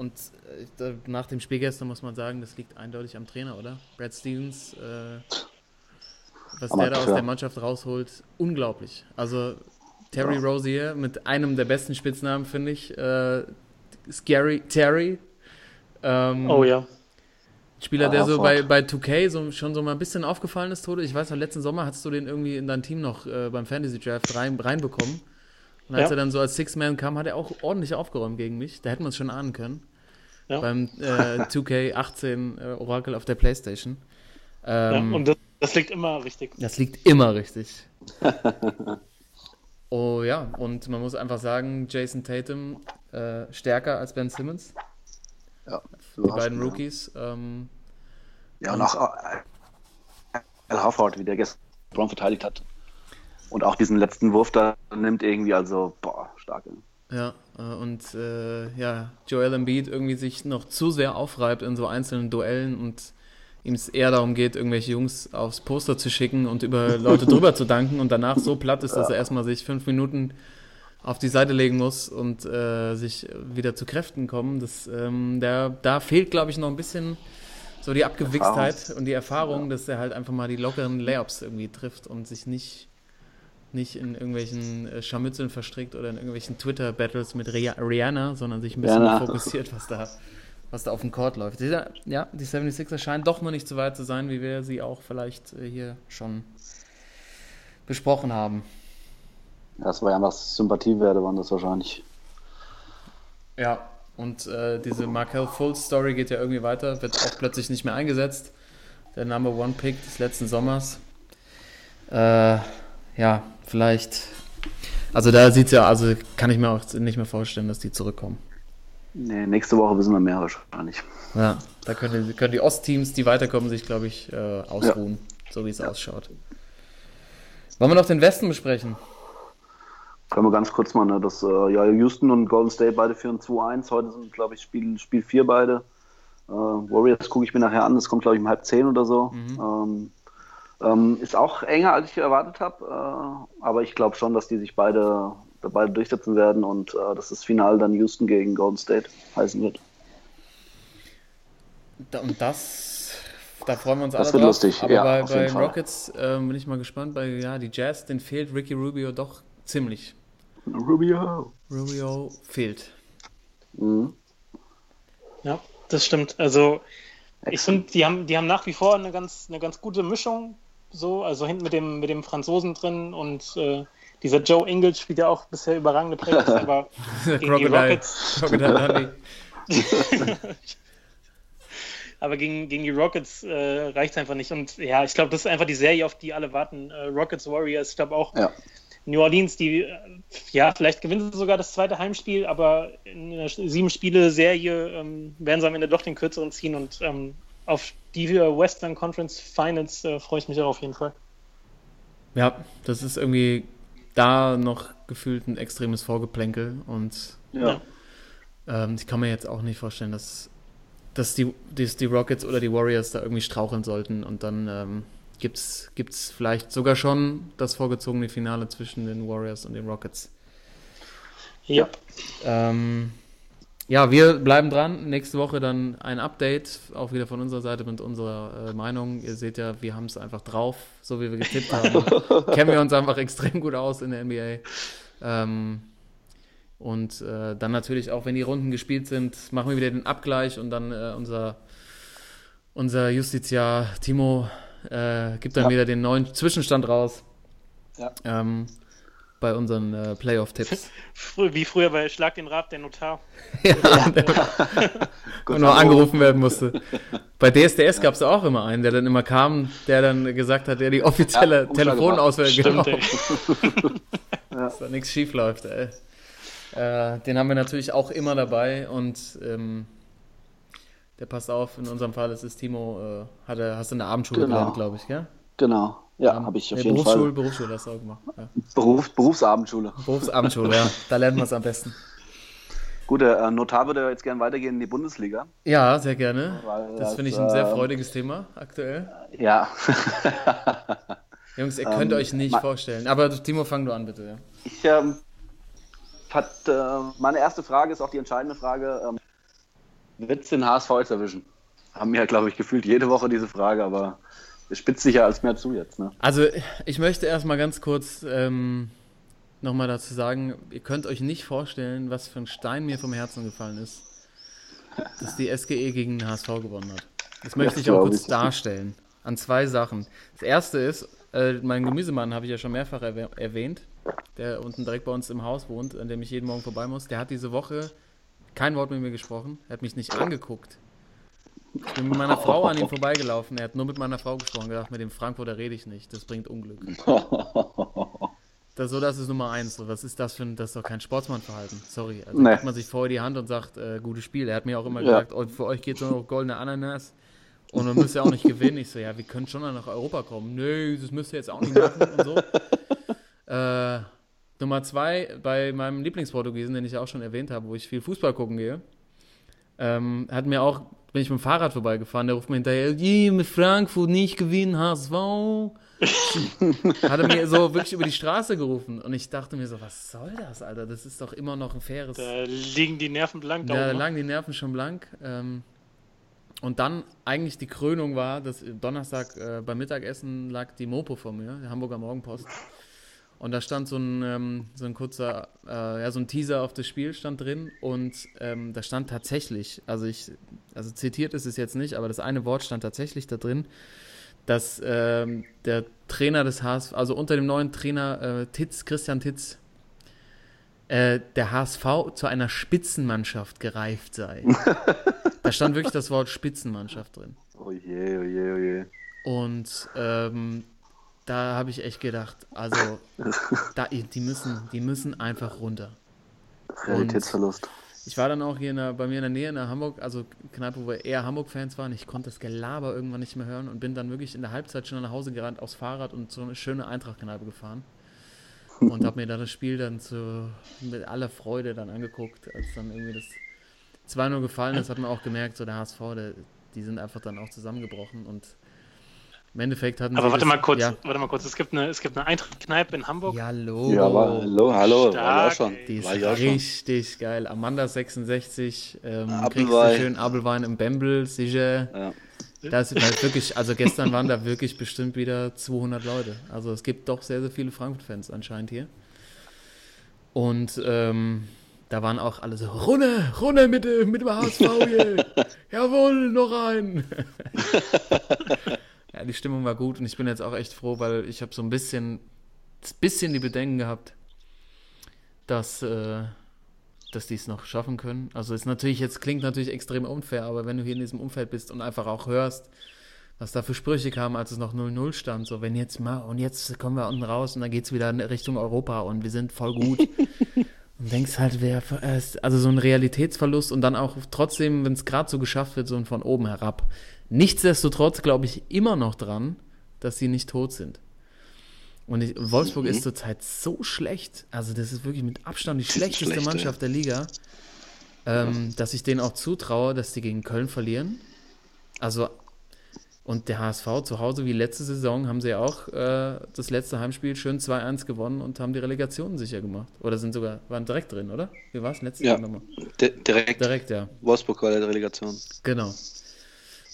Und äh, da, nach dem Spiel gestern muss man sagen, das liegt eindeutig am Trainer, oder? Brad Stevens, äh, was der da aus Amateur. der Mannschaft rausholt, unglaublich. Also Terry Rozier mit einem der besten Spitznamen, finde ich. Äh, Scary Terry. Ähm, Oh ja. Spieler, Ah, der so Ford. bei, bei 2K so, schon so mal ein bisschen aufgefallen ist, Tode. Ich weiß noch, letzten Sommer hast du den irgendwie in dein Team noch äh, beim Fantasy Draft rein, reinbekommen. Und als Ja. er dann so als Six-Man kam, hat er auch ordentlich aufgeräumt gegen mich. Da hätten wir es schon ahnen können. Ja. Beim äh, (laughs) 2K18 äh, Orakel auf der Playstation. ja. Ähm, Und das, das liegt immer richtig. das liegt immer richtig. (laughs) oh ja, und man muss einfach sagen, Jason Tatum äh, stärker als Ben Simmons, Ja, die beiden Rookies. Ähm, Ja, und auch äh, Al Horford, wie der gestern Brown verteidigt hat. Und auch diesen letzten Wurf da nimmt irgendwie, also, boah, stark. Ja, und äh, ja, Joel Embiid irgendwie sich noch zu sehr aufreibt in so einzelnen Duellen und ihm es eher darum geht, irgendwelche Jungs aufs Poster zu schicken und über (laughs) Leute drüber zu danken und danach so platt ist, dass er erstmal sich fünf Minuten auf die Seite legen muss und äh, sich wieder zu Kräften kommen. Das, ähm, der, da fehlt, glaube ich, noch ein bisschen So die Abgewichstheit und die Erfahrung, dass er halt einfach mal die lockeren Layups irgendwie trifft und sich nicht, nicht in irgendwelchen äh, Scharmützeln verstrickt oder in irgendwelchen Twitter-Battles mit Rih- Rihanna, sondern sich ein bisschen Rihanna. fokussiert, was da, was da auf dem Court läuft. Dieser, ja, die 76ers scheinen doch noch nicht so weit zu sein, wie wir sie auch vielleicht äh, hier schon besprochen haben. Das war ja einfach Sympathiewerte, waren das wahrscheinlich. Ja, und äh, diese Markel Fultz Story geht ja irgendwie weiter, wird auch plötzlich nicht mehr eingesetzt. Der Number One Pick des letzten Sommers. Äh, ja, vielleicht. Also da sieht's ja, also kann ich mir auch nicht mehr vorstellen, dass die zurückkommen. Nee, nächste Woche wissen wir mehr wahrscheinlich. Ja, da können die, können die Ostteams, die weiterkommen, sich, glaube ich, äh, ausruhen, so wie es ausschaut. Wollen wir noch den Westen besprechen? Können wir ganz kurz mal, ne, dass äh, ja, Houston und Golden State beide führen 2-1. Heute sind, glaube ich, Spiel, Spiel 4 beide. Äh, Warriors gucke ich mir nachher an, das kommt, glaube ich, um halb 10 oder so. Ähm, ähm, ist auch enger, als ich erwartet habe, äh, aber ich glaube schon, dass die sich beide, beide durchsetzen werden und äh, dass das Finale dann Houston gegen Golden State heißen wird. Da, und das, da freuen wir uns Das alle wird drauf. lustig, Aber ja, bei, auf bei jeden Fall. Rockets ähm, bin ich mal gespannt. Bei ja, die Jazz, den fehlt Ricky Rubio doch ziemlich. Rubio. Rubio fehlt. Mhm. Ja, das stimmt. Also ich finde, die haben, die haben nach wie vor eine ganz, eine ganz gute Mischung. So, also hinten mit dem, mit dem Franzosen drin und äh, dieser Joe Ingles spielt ja auch bisher überragende Playoffs, (laughs) aber gegen die Rockets, Crocodile (laughs) (laughs) aber gegen, gegen die Rockets äh, reicht es einfach nicht. Und ja, ich glaube, das ist einfach die Serie, auf die alle warten. Äh, Rockets Warriors, ich glaube auch Ja. New Orleans, die, äh, ja, vielleicht gewinnen sie sogar das zweite Heimspiel, aber in einer Sieben-Spiele-Serie ähm, werden sie am Ende doch den kürzeren ziehen und ähm, auf die Western Conference Finals äh, freue ich mich auch auf jeden Fall. Ja, das ist irgendwie da noch gefühlt ein extremes Vorgeplänkel und Ja. ähm, ich kann mir jetzt auch nicht vorstellen, dass, dass die, dass die Rockets oder die Warriors da irgendwie straucheln sollten und dann ähm, gibt es vielleicht sogar schon das vorgezogene Finale zwischen den Warriors und den Rockets. Ja. Ähm, ja, wir bleiben dran. Nächste Woche dann ein Update, auch wieder von unserer Seite mit unserer äh, Meinung. Ihr seht ja, wir haben es einfach drauf, so wie wir getippt haben. (laughs) Kennen wir uns einfach extrem gut aus in der NBA. Ähm, und äh, dann natürlich auch, wenn die Runden gespielt sind, machen wir wieder den Abgleich und dann äh, unser, unser Justiziar Timo äh, gibt dann Ja. wieder den neuen Zwischenstand raus. Ja. Ähm, bei unseren äh, Playoff-Tipps. (laughs) Wie früher bei Schlag den Rab, der Notar. (laughs) Ja, und (laughs) noch angerufen werden musste. Bei DSDS gab es auch immer einen, der dann immer kam, der dann gesagt hat, der die offizielle Ja, Telefonauswahl Stimmt, genau, dass da nichts schief läuft, ey. Äh, den haben wir natürlich auch immer dabei und ähm, der passt auf, in unserem Fall ist es Timo, äh, hat er, hast du in der Abendschule Genau. gelernt, glaube ich, gell? Genau. Ja, habe ich auf Nee, jeden Berufsschule, Fall. Berufsschule hast du auch gemacht. Ja. Beruf, Berufsabendschule. Berufsabendschule, ja. (laughs) Da lernt man es am besten. Gut, der äh, Notar würde jetzt gerne weitergehen in die Bundesliga. Ja, sehr gerne. Weil Das finde ich ein sehr äh, freudiges Thema aktuell. Ja. (laughs) Jungs, ihr könnt Ähm, euch nicht vorstellen. Aber Timo, fang du an, bitte. Ja. Ich, ähm, hat, äh, meine erste Frage ist auch die entscheidende Frage. Ähm, Wird es den HSV jetzt erwischen? Haben wir, glaube ich, gefühlt jede Woche diese Frage, aber spitzt sich ja als mehr zu jetzt. Ne? Also, ich möchte erstmal ganz kurz ähm, nochmal dazu sagen, ihr könnt euch nicht vorstellen, was für ein Stein mir vom Herzen gefallen ist, dass die SGE gegen den HSV gewonnen hat. Das möchte Das ich auch kurz ich. darstellen. An zwei Sachen. Das erste ist, äh, mein Gemüsemann habe ich ja schon mehrfach erwäh erwähnt, der unten direkt bei uns im Haus wohnt, an dem ich jeden Morgen vorbei muss. Der hat diese Woche kein Wort mit mir gesprochen, er hat mich nicht angeguckt. Ich bin mit meiner Frau an ihm (laughs) vorbeigelaufen. Er hat nur mit meiner Frau gesprochen, gedacht, mit dem Frankfurter rede ich nicht. Das bringt Unglück. (laughs) Das, so, das ist Nummer eins. So, was ist das für ein, das ist doch kein Sportsmannverhalten. Sorry. Also Nee. gibt man sich vorher die Hand und sagt, äh, gutes Spiel. Er hat mir auch immer Ja. gesagt, oh, für euch geht es nur noch goldene Ananas. Und man müsst ja auch nicht gewinnen. Ich so, ja, wir können schon nach Europa kommen. Nö, das müsst ihr jetzt auch nicht machen und so. (laughs) Äh, Nummer zwei, bei meinem Lieblingsportugiesen, den ich ja auch schon erwähnt habe, wo ich viel Fußball gucken gehe, ähm, hat mir auch, bin ich mit dem Fahrrad vorbeigefahren, der ruft mir hinterher, "Je, mit Frankfurt nicht gewinnen, HSV. (laughs) hat er mir so wirklich über die Straße gerufen und ich dachte mir so, was soll das, Alter? Das ist doch immer noch ein faires. Da liegen die Nerven blank. Da Da oben, ne? lagen die Nerven schon blank. Ähm, und dann eigentlich die Krönung war, dass Donnerstag äh, beim Mittagessen lag die Mopo vor mir, die Hamburger Morgenpost. Und da stand so ein, ähm, so ein kurzer, äh, ja, so ein Teaser auf das Spiel stand drin und ähm, da stand tatsächlich, also ich, also zitiert ist es jetzt nicht, aber das eine Wort stand tatsächlich da drin, dass ähm, der Trainer des HSV, also unter dem neuen Trainer äh, Titz, Christian Titz, äh, der HSV zu einer Spitzenmannschaft gereift sei. (laughs) da stand wirklich das Wort Spitzenmannschaft drin. Oh je, oh je, oh je. Und ähm, da habe ich echt gedacht, also (laughs) da, die, müssen, die müssen einfach runter. Realitätsverlust. Ich war dann auch hier in der, bei mir in der Nähe in der Hamburg, also Kneipe, wo wir eher Hamburg-Fans waren. Ich konnte das Gelaber irgendwann nicht mehr hören und bin dann wirklich in der Halbzeit schon nach Hause gerannt aufs Fahrrad und so eine schöne Eintracht-Kneipe gefahren. Und habe mir dann das Spiel dann zu, mit aller Freude dann angeguckt, als dann irgendwie das 2-0 gefallen ist, hat man auch gemerkt, so der HSV, der, die sind einfach dann auch zusammengebrochen und im Endeffekt hatten Aber sie warte das, mal kurz, Ja, warte mal kurz. Es gibt eine, es gibt eine Eintracht-Kneipe in Hamburg. ja Logo. Ja, aber hallo, hallo, war ich auch Stark, schon. Die ist War ich auch schon. richtig geil. Amanda 66, ähm, kriegst du schön Abelwein im Bembel, sicher. Ja. Das ist halt wirklich, also gestern waren da wirklich bestimmt wieder 200 Leute. Also es gibt doch sehr, sehr viele Frankfurt-Fans anscheinend hier. Und ähm, da waren auch alle so, Runde, Runde mit, dem- mit dem HSV hier. (laughs) Jawohl, noch ein. (laughs) ja, die Stimmung war gut und ich bin jetzt auch echt froh, weil ich habe so ein bisschen, bisschen die Bedenken gehabt, dass, äh, dass die es noch schaffen können. Also ist natürlich, jetzt klingt natürlich extrem unfair, aber wenn du hier in diesem Umfeld bist und einfach auch hörst, was da für Sprüche kamen, als es noch 0-0 stand, so wenn jetzt mal, und jetzt kommen wir unten raus und dann geht es wieder in Richtung Europa und wir sind voll gut. (laughs) und denkst halt, wer, also so ein Realitätsverlust und dann auch trotzdem, wenn es gerade so geschafft wird, so ein von oben herab. Nichtsdestotrotz glaube ich immer noch dran, dass sie nicht tot sind. Und ich, Wolfsburg ist zurzeit so schlecht, also das ist wirklich mit Abstand die sind schlechteste schlecht, Mannschaft der Liga, ähm, dass ich denen auch zutraue, dass die gegen Köln verlieren. Also, und der HSV zu Hause wie letzte Saison haben sie ja auch äh, das letzte Heimspiel schön 2-1 gewonnen und haben die Relegation sicher gemacht. Oder sind sogar, waren direkt drin, oder? Wie war es letztes Ja. Jahr nochmal? Di- direkt. Direkt, ja. Wolfsburg war der Relegation. Genau.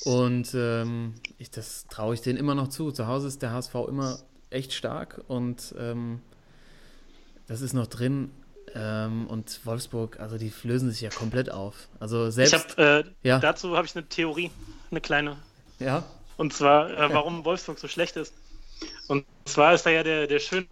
Und ähm, ich, das traue ich denen immer noch zu. Zu Hause ist der HSV immer echt stark und ähm, das ist noch drin. Ähm, und Wolfsburg, also die lösen sich ja komplett auf. Also Ich selbst. habe äh, Ja. dazu habe ich eine Theorie, eine kleine. ja, Und zwar, äh, warum Wolfsburg so schlecht ist. Und zwar ist da ja der, der schöne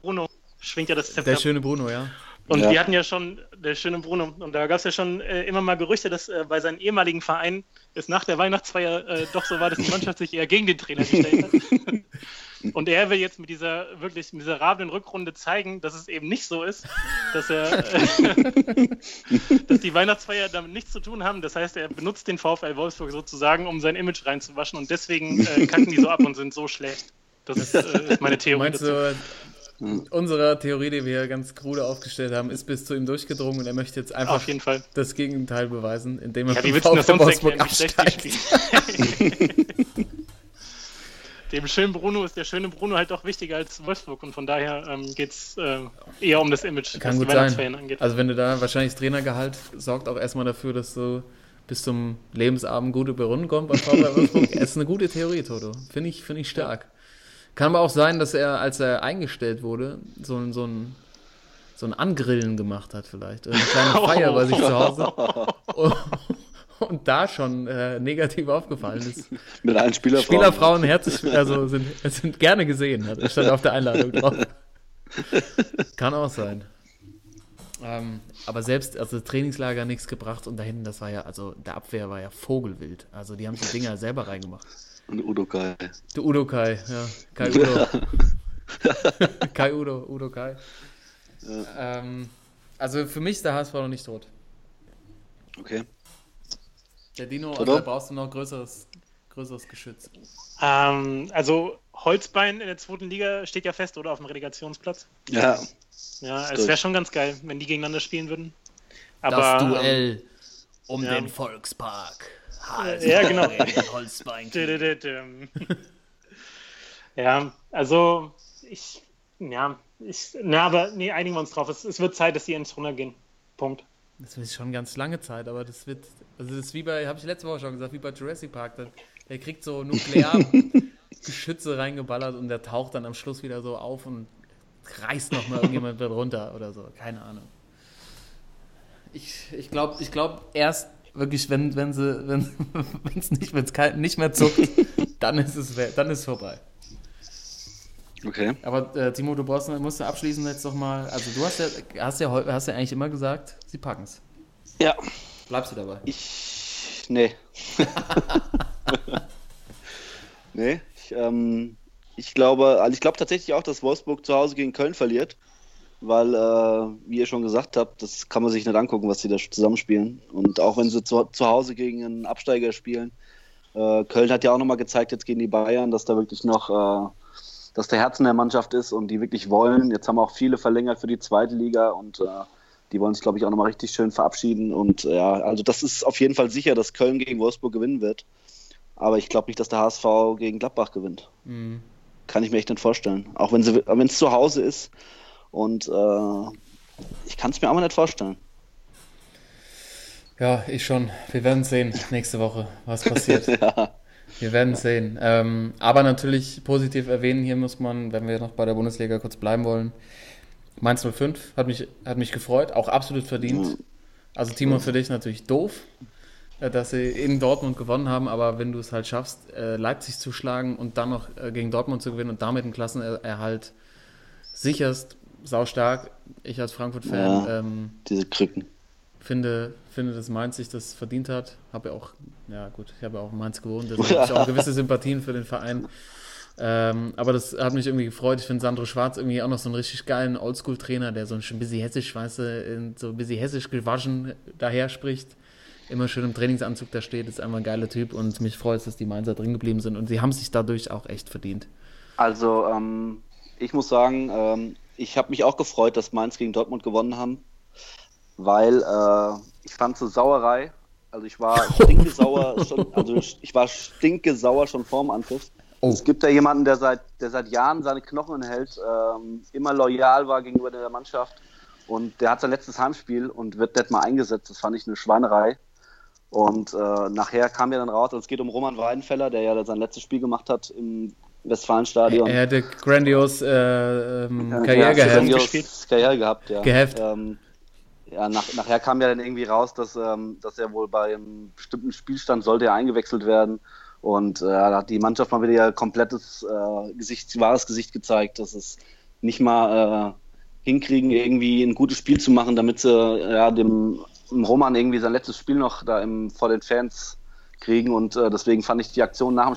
Bruno, schwingt ja das Zepter. der schöne Bruno, ja. Und Ja. wir hatten ja schon, der schöne Bruno, und da gab es ja schon äh, immer mal Gerüchte, dass äh, bei seinem ehemaligen Verein es nach der Weihnachtsfeier äh, doch so war, dass die Mannschaft sich eher gegen den Trainer gestellt hat. (laughs) Und er will jetzt mit dieser wirklich miserablen Rückrunde zeigen, dass es eben nicht so ist, dass er, äh, (laughs) dass die Weihnachtsfeier damit nichts zu tun haben. Das heißt, er benutzt den VfL Wolfsburg sozusagen, um sein Image reinzuwaschen und deswegen äh, kacken die so ab und sind so schlecht. Das ist, äh, ist meine (laughs) Theorie Meinst dazu. du, unsere Theorie, die wir ganz krude aufgestellt haben, ist bis zu ihm durchgedrungen und er möchte jetzt einfach Auf jeden Fall. das Gegenteil beweisen, indem er Ja, wie willst du die absteigt. (laughs) Dem schönen Bruno ist der schöne Bruno halt doch wichtiger als Wolfsburg und von daher ähm, geht es äh, eher um das Image, Kann was gut die Weihnachtsferien sein. angeht. Also wenn du da wahrscheinlich das Trainergehalt sorgt auch erstmal dafür, dass du bis zum Lebensabend gut über Runden kommst bei VfL Wolfsburg. (laughs) Es ist eine gute Theorie, Toto. Finde ich, finde ich stark. Kann aber auch sein, dass er, als er eingestellt wurde, so, ein- so ein so ein Angrillen gemacht hat vielleicht. Oder eine kleine (laughs) Feier bei sich zu Hause. (laughs) Und, und da schon äh, negativ aufgefallen ist. Mit allen Spielerfrauen. Spielerfrauen herzlich, also sind, sind gerne gesehen, hat stand auf der Einladung drauf. (laughs) Kann auch sein. Ähm, aber selbst, also das Trainingslager nichts gebracht und da hinten, das war ja, also der Abwehr war ja Vogelwild. Also die haben die Dinger selber reingemacht. Und Udo Kai. Du Udo Kai, ja. Kai (laughs) Udo. (laughs) Kai Udo, Udo Kai. Ähm, also für mich ist der HSV noch nicht tot. Okay. Der Dino, also da brauchst du noch größeres, größeres Geschütz. Ähm, also Holzbein in der zweiten Liga steht ja fest, oder? Auf dem Relegationsplatz. Ja. Ja, es wäre schon ganz geil, wenn die gegeneinander spielen würden. Aber, das ähm, Duell um ja. den Volkspark. Ja, genau. (laughs) Holzbein. (laughs) Ja, also ich, ja, ich, na, aber nee, einigen wir uns drauf. Es, es wird Zeit, dass die endlich runtergehen. Punkt. Das ist schon ganz lange Zeit, aber das wird, Also das ist wie bei, habe ich letzte Woche schon gesagt, wie bei Jurassic Park. Der, der kriegt so Nukleargeschütze (laughs) reingeballert und der taucht dann am Schluss wieder so auf und reißt nochmal irgendjemand wieder runter oder so. Keine Ahnung. Ich, ich glaube ich glaub erst wirklich, wenn, wenn sie, wenn (laughs) es nicht, wenn's kein, nicht mehr zuckt, (laughs) dann ist es dann ist vorbei. Okay. Aber äh, Timo, du brauchst, musst du abschließend jetzt doch mal, also du hast ja, hast ja, hast ja eigentlich immer gesagt, sie packen es. Ja. Bleibst du dabei? Ich, nee. (laughs) nee, ich, ähm, ich glaube, also ich glaube tatsächlich auch, dass Wolfsburg zu Hause gegen Köln verliert, weil, äh, wie ihr schon gesagt habt, das kann man sich nicht angucken, was sie da zusammenspielen. Und auch wenn sie zu, zu Hause gegen einen Absteiger spielen, äh, Köln hat ja auch nochmal gezeigt jetzt gegen die Bayern, dass da wirklich noch äh, dass der Herzen der Mannschaft ist und die wirklich wollen. Jetzt haben auch viele verlängert für die zweite Liga und äh, die wollen sich, glaube ich, auch nochmal richtig schön verabschieden. Und ja, also das ist auf jeden Fall sicher, dass Köln gegen Wolfsburg gewinnen wird. Aber ich glaube nicht, dass der HSV gegen Gladbach gewinnt. Mhm. Kann ich mir echt nicht vorstellen. Auch wenn es zu Hause ist. Und äh, ich kann es mir aber nicht vorstellen. Ja, ich schon. Wir werden sehen nächste Woche, was passiert. (laughs) ja. Wir werden sehen. Ähm, aber natürlich positiv erwähnen, hier muss man, wenn wir noch bei der Bundesliga kurz bleiben wollen, Mainz 05 hat mich, hat mich gefreut, auch absolut verdient. Also Timo, für dich natürlich doof, äh, dass sie in Dortmund gewonnen haben, aber wenn du es halt schaffst, äh, Leipzig zu schlagen und dann noch äh, gegen Dortmund zu gewinnen und damit einen Klassenerhalt sicherst, sau stark. Ich als Frankfurt-Fan. Ja, ähm, diese Krücken finde, finde, dass Mainz sich das verdient hat. Habe ja auch, ja gut, ich habe ja auch in Mainz gewohnt, deswegen habe ich (laughs) auch gewisse Sympathien für den Verein. Ähm, aber das hat mich irgendwie gefreut. Ich finde Sandro Schwarz irgendwie auch noch so einen richtig geilen Oldschool-Trainer, der so ein bisschen hessisch, weißt du, so ein bisschen hessisch gewaschen daher spricht. Immer schön im Trainingsanzug da steht, ist einfach ein geiler Typ und mich freut es, dass die Mainzer drin geblieben sind und sie haben sich dadurch auch echt verdient. Also, ähm, ich muss sagen, ähm, ich habe mich auch gefreut, dass Mainz gegen Dortmund gewonnen haben weil äh, ich fand so Sauerei, also ich war (laughs) stinkesauer schon, also ich war stinkesauer schon vorm Anpfiff. Oh. Es gibt ja jemanden, der seit, der seit Jahren seine Knochen hält, ähm, immer loyal war gegenüber der Mannschaft und der hat sein letztes Heimspiel und wird nicht mal eingesetzt. Das fand ich eine Schweinerei. Und äh, nachher kam ja dann raus, es geht um Roman Weidenfeller, der ja sein letztes Spiel gemacht hat im Westfalenstadion. Er hätte grandios äh, ähm, Karriere, grandios Karriere gehabt. Ja. Geheft. Ähm, ja, nach, nachher kam ja dann irgendwie raus, dass, ähm, dass er wohl bei einem bestimmten Spielstand sollte er eingewechselt werden. Und äh, da hat die Mannschaft mal wieder ihr komplettes äh, Gesicht, wahres Gesicht gezeigt, dass es nicht mal äh, hinkriegen, irgendwie ein gutes Spiel zu machen, damit sie ja, dem, dem Roman irgendwie sein letztes Spiel noch da im, vor den Fans kriegen. Und äh, deswegen fand ich die Aktion nach dem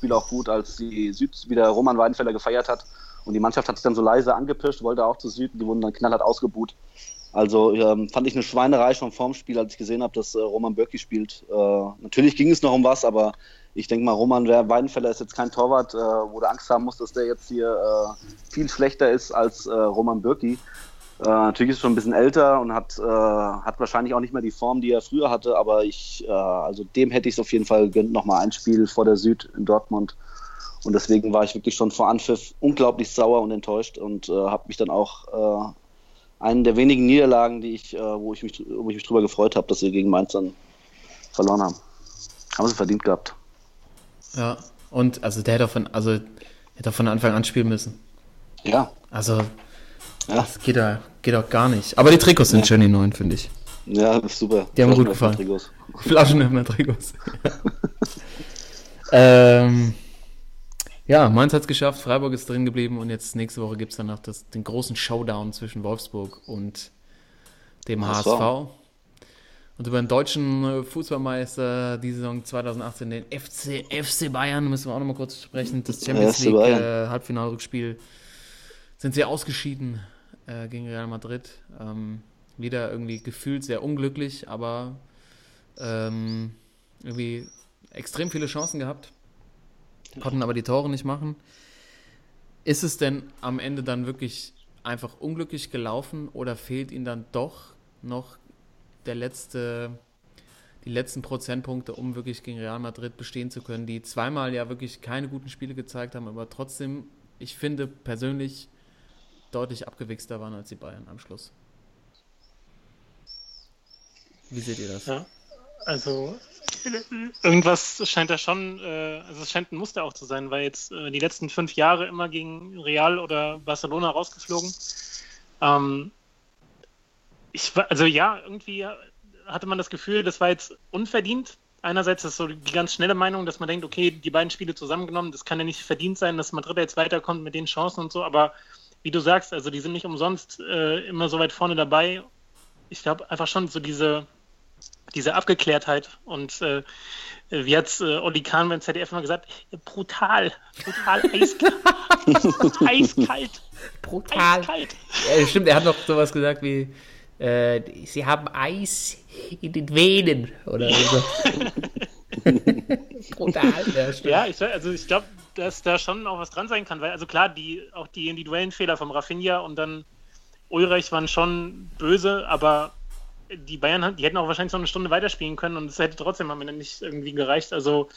Spiel auch gut, als die Süd wieder Roman Weidenfeller gefeiert hat. Und die Mannschaft hat sich dann so leise angepirscht, wollte auch zu Süden, die wurden dann knallhart ausgebuht. Also ähm, fand ich eine Schweinerei schon vorm Spiel, als ich gesehen habe, dass äh, Roman Bürki spielt. Äh, natürlich ging es noch um was, aber ich denke mal, Roman Weidenfeller ist jetzt kein Torwart, äh, wo du Angst haben musst, dass der jetzt hier äh, viel schlechter ist als äh, Roman Bürki. Äh, natürlich ist er schon ein bisschen älter und hat, hat wahrscheinlich auch nicht mehr die Form, die er früher hatte, aber ich, also dem hätte ich es auf jeden Fall gegönnt, nochmal ein Spiel vor der Süd in Dortmund. Und deswegen war ich wirklich schon vor Anpfiff unglaublich sauer und enttäuscht und habe mich dann auch eine der wenigen Niederlagen, die ich, äh, wo, ich mich, wo ich mich drüber gefreut habe, dass sie gegen Mainz dann verloren haben. Haben sie verdient gehabt. Ja, und also der hätte von, also hätte von Anfang an spielen müssen. Ja. Also ja. das geht doch, geht doch gar nicht. Aber die Trikots sind ja. schön, die neuen, finde ich. Ja, super. Die haben mir gut gefallen. Flaschen Trikots. (laughs) ähm, ja, Mainz hat es geschafft, Freiburg ist drin geblieben und jetzt nächste Woche gibt es dann noch das, den großen Showdown zwischen Wolfsburg und dem HSV. So. Und über den deutschen Fußballmeister die Saison 2018, den FC, FC Bayern, müssen wir auch nochmal kurz sprechen. Das Champions League äh, Halbfinalrückspiel sind sie ausgeschieden äh, gegen Real Madrid. Ähm, wieder irgendwie gefühlt sehr unglücklich, aber ähm, irgendwie extrem viele Chancen gehabt konnten aber die Tore nicht machen. Ist es denn am Ende dann wirklich einfach unglücklich gelaufen oder fehlt ihnen dann doch noch der letzte, die letzten Prozentpunkte, um wirklich gegen Real Madrid bestehen zu können, die zweimal ja wirklich keine guten Spiele gezeigt haben, aber trotzdem, ich finde persönlich, deutlich abgewichster waren als die Bayern am Schluss. Wie seht ihr das? Ja. Also irgendwas scheint da schon, äh, also es scheint ein Muster auch zu sein, weil jetzt äh, die letzten fünf Jahre immer gegen Real oder Barcelona rausgeflogen. Ähm, ich war, also ja, irgendwie hatte man das Gefühl, das war jetzt unverdient. Einerseits ist so die ganz schnelle Meinung, dass man denkt, okay, die beiden Spiele zusammengenommen, das kann ja nicht verdient sein, dass Madrid jetzt weiterkommt mit den Chancen und so, aber wie du sagst, also die sind nicht umsonst äh, immer so weit vorne dabei. Ich glaube einfach schon so diese, diese Abgeklärtheit und äh, wie hat äh, Olli Kahn beim ZDF mal gesagt, brutal, brutal eiskalt. (laughs) eiskalt. Brutal. Eiskalt. Ja, stimmt, er hat noch sowas gesagt wie, äh, sie haben Eis in den Venen oder so. (laughs) brutal. Ja, ich, also ich glaube, dass da schon auch was dran sein kann, weil also klar, die, auch die individuellen Fehler vom Rafinha und dann Ulreich waren schon böse, aber die Bayern, die hätten auch wahrscheinlich noch eine Stunde weiterspielen können und es hätte trotzdem am Ende nicht irgendwie gereicht. Also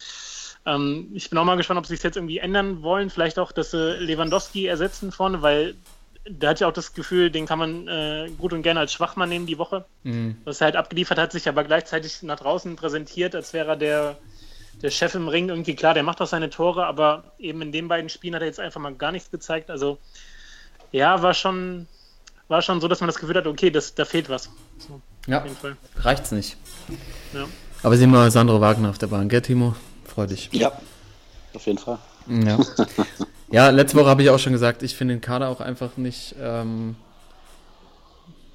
ähm, ich bin auch mal gespannt, ob sie es jetzt irgendwie ändern wollen. Vielleicht auch, dass sie Lewandowski ersetzen vorne, weil da hatte ich auch das Gefühl, den kann man äh, gut und gerne als Schwachmann nehmen die Woche. Mhm. Was er halt abgeliefert hat, sich aber gleichzeitig nach draußen präsentiert, als wäre er der, der Chef im Ring. Irgendwie klar, der macht auch seine Tore, aber eben in den beiden Spielen hat er jetzt einfach mal gar nichts gezeigt. Also ja, war schon, war schon so, dass man das Gefühl hat, okay, das, da fehlt was. So. Ja, reicht's nicht. Ja. Aber sehen wir Sandro Wagner auf der Bahn, gell, Timo? Freu dich. Ja, auf jeden Fall. Ja, ja letzte Woche habe ich auch schon gesagt, ich finde den Kader auch einfach nicht, ähm,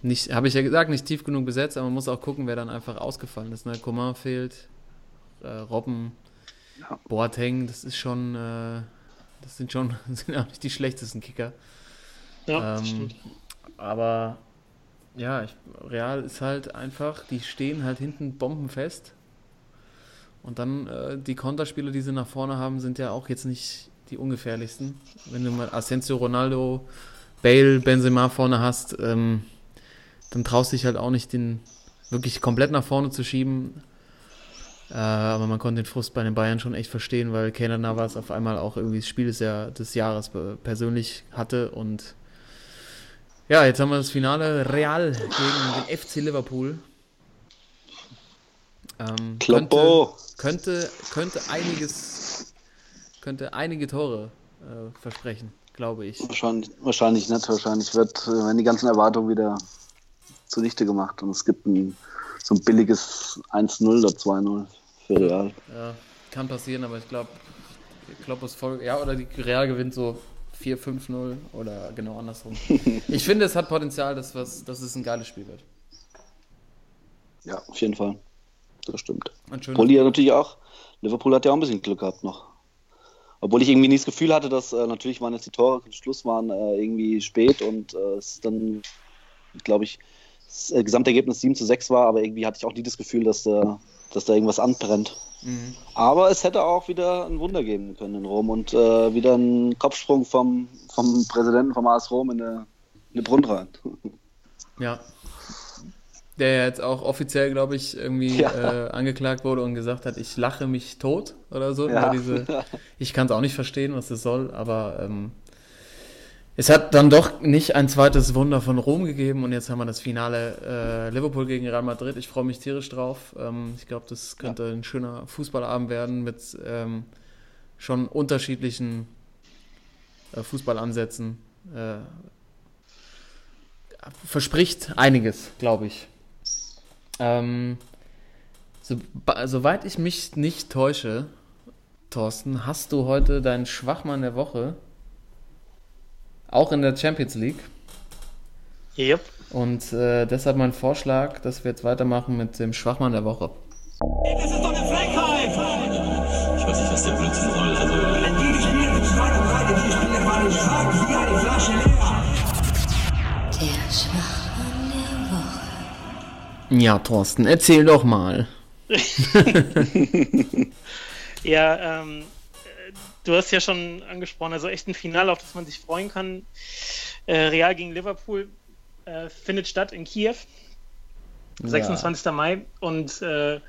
nicht habe ich ja gesagt, nicht tief genug besetzt, aber man muss auch gucken, wer dann einfach ausgefallen ist. Ne? Coman fehlt, äh, Robben, ja. Boateng, das ist schon, äh, das sind schon, das (laughs) sind auch nicht die schlechtesten Kicker. Ja, ähm, stimmt. Aber ja, ich, Real ist halt einfach, die stehen halt hinten bombenfest. Und dann äh, die Konterspiele, die sie nach vorne haben, sind ja auch jetzt nicht die ungefährlichsten. Wenn du mal Asensio, Ronaldo, Bale, Benzema vorne hast, ähm, dann traust du dich halt auch nicht, den wirklich komplett nach vorne zu schieben. Äh, aber man konnte den Frust bei den Bayern schon echt verstehen, weil Kenan Navas auf einmal auch irgendwie das Spiel des, Jahr, des Jahres persönlich hatte und ja, jetzt haben wir das Finale Real gegen den FC Liverpool. Ähm, könnte, könnte, könnte einiges, könnte einige Tore äh, versprechen, glaube ich. Wahrscheinlich, wahrscheinlich nicht. Wahrscheinlich wird, äh, wenn die ganzen Erwartungen wieder zunichte gemacht und es gibt ein, so ein billiges 1-0 oder 2-0 für Real. Ja, kann passieren, aber ich glaube, Klopp ist voll, ja, oder die Real gewinnt so 4-5-0 oder genau andersrum. (laughs) ich finde, es hat Potenzial, dass, was, dass es ein geiles Spiel wird. Ja, auf jeden Fall. Das stimmt. Obwohl ja natürlich auch, Liverpool hat ja auch ein bisschen Glück gehabt noch. Obwohl ich irgendwie nie das Gefühl hatte, dass äh, natürlich waren jetzt die Tore, Schluss waren äh, irgendwie spät und äh, es dann, glaube ich, das äh, Gesamtergebnis 7 zu 6 war, aber irgendwie hatte ich auch nie das Gefühl, dass, dass da irgendwas anbrennt. Mhm. Aber es hätte auch wieder ein Wunder geben können in Rom und äh, wieder ein Kopfsprung vom, vom Präsidenten vom AS Rom in eine, eine Brunnen rein. Ja. Der jetzt auch offiziell, glaube ich, irgendwie ja. äh, angeklagt wurde und gesagt hat, ich lache mich tot oder so. Ja. Diese, (laughs) ich kann es auch nicht verstehen, was das soll, aber ähm, es hat dann doch nicht ein zweites Wunder von Rom gegeben und jetzt haben wir das Finale äh, Liverpool gegen Real Madrid. Ich freue mich tierisch drauf. Ähm, ich glaube, das könnte ja. ein schöner Fußballabend werden mit ähm, schon unterschiedlichen äh, Fußballansätzen. Äh, verspricht einiges, glaube ich. Ähm, so, soweit ich mich nicht täusche, Thorsten, hast du heute deinen Schwachmann der Woche auch in der Champions League. Yep. Und äh, deshalb mein Vorschlag, dass wir jetzt weitermachen mit dem Schwachmann der Woche. Das ist doch eine Frechheit! Ich weiß nicht, was der Blödsinn soll. Also, wenn die gespielt mit zwei und drei, die gespielt waren stark wie eine Flasche leer. Der Schwachmann der Woche. Ja, Thorsten, erzähl doch mal. (laughs) ja, ähm, du hast ja schon angesprochen, also echt ein Finale, auf das man sich freuen kann. Äh, Real gegen Liverpool äh, findet statt in Kiew, 26. Ja. Mai und äh,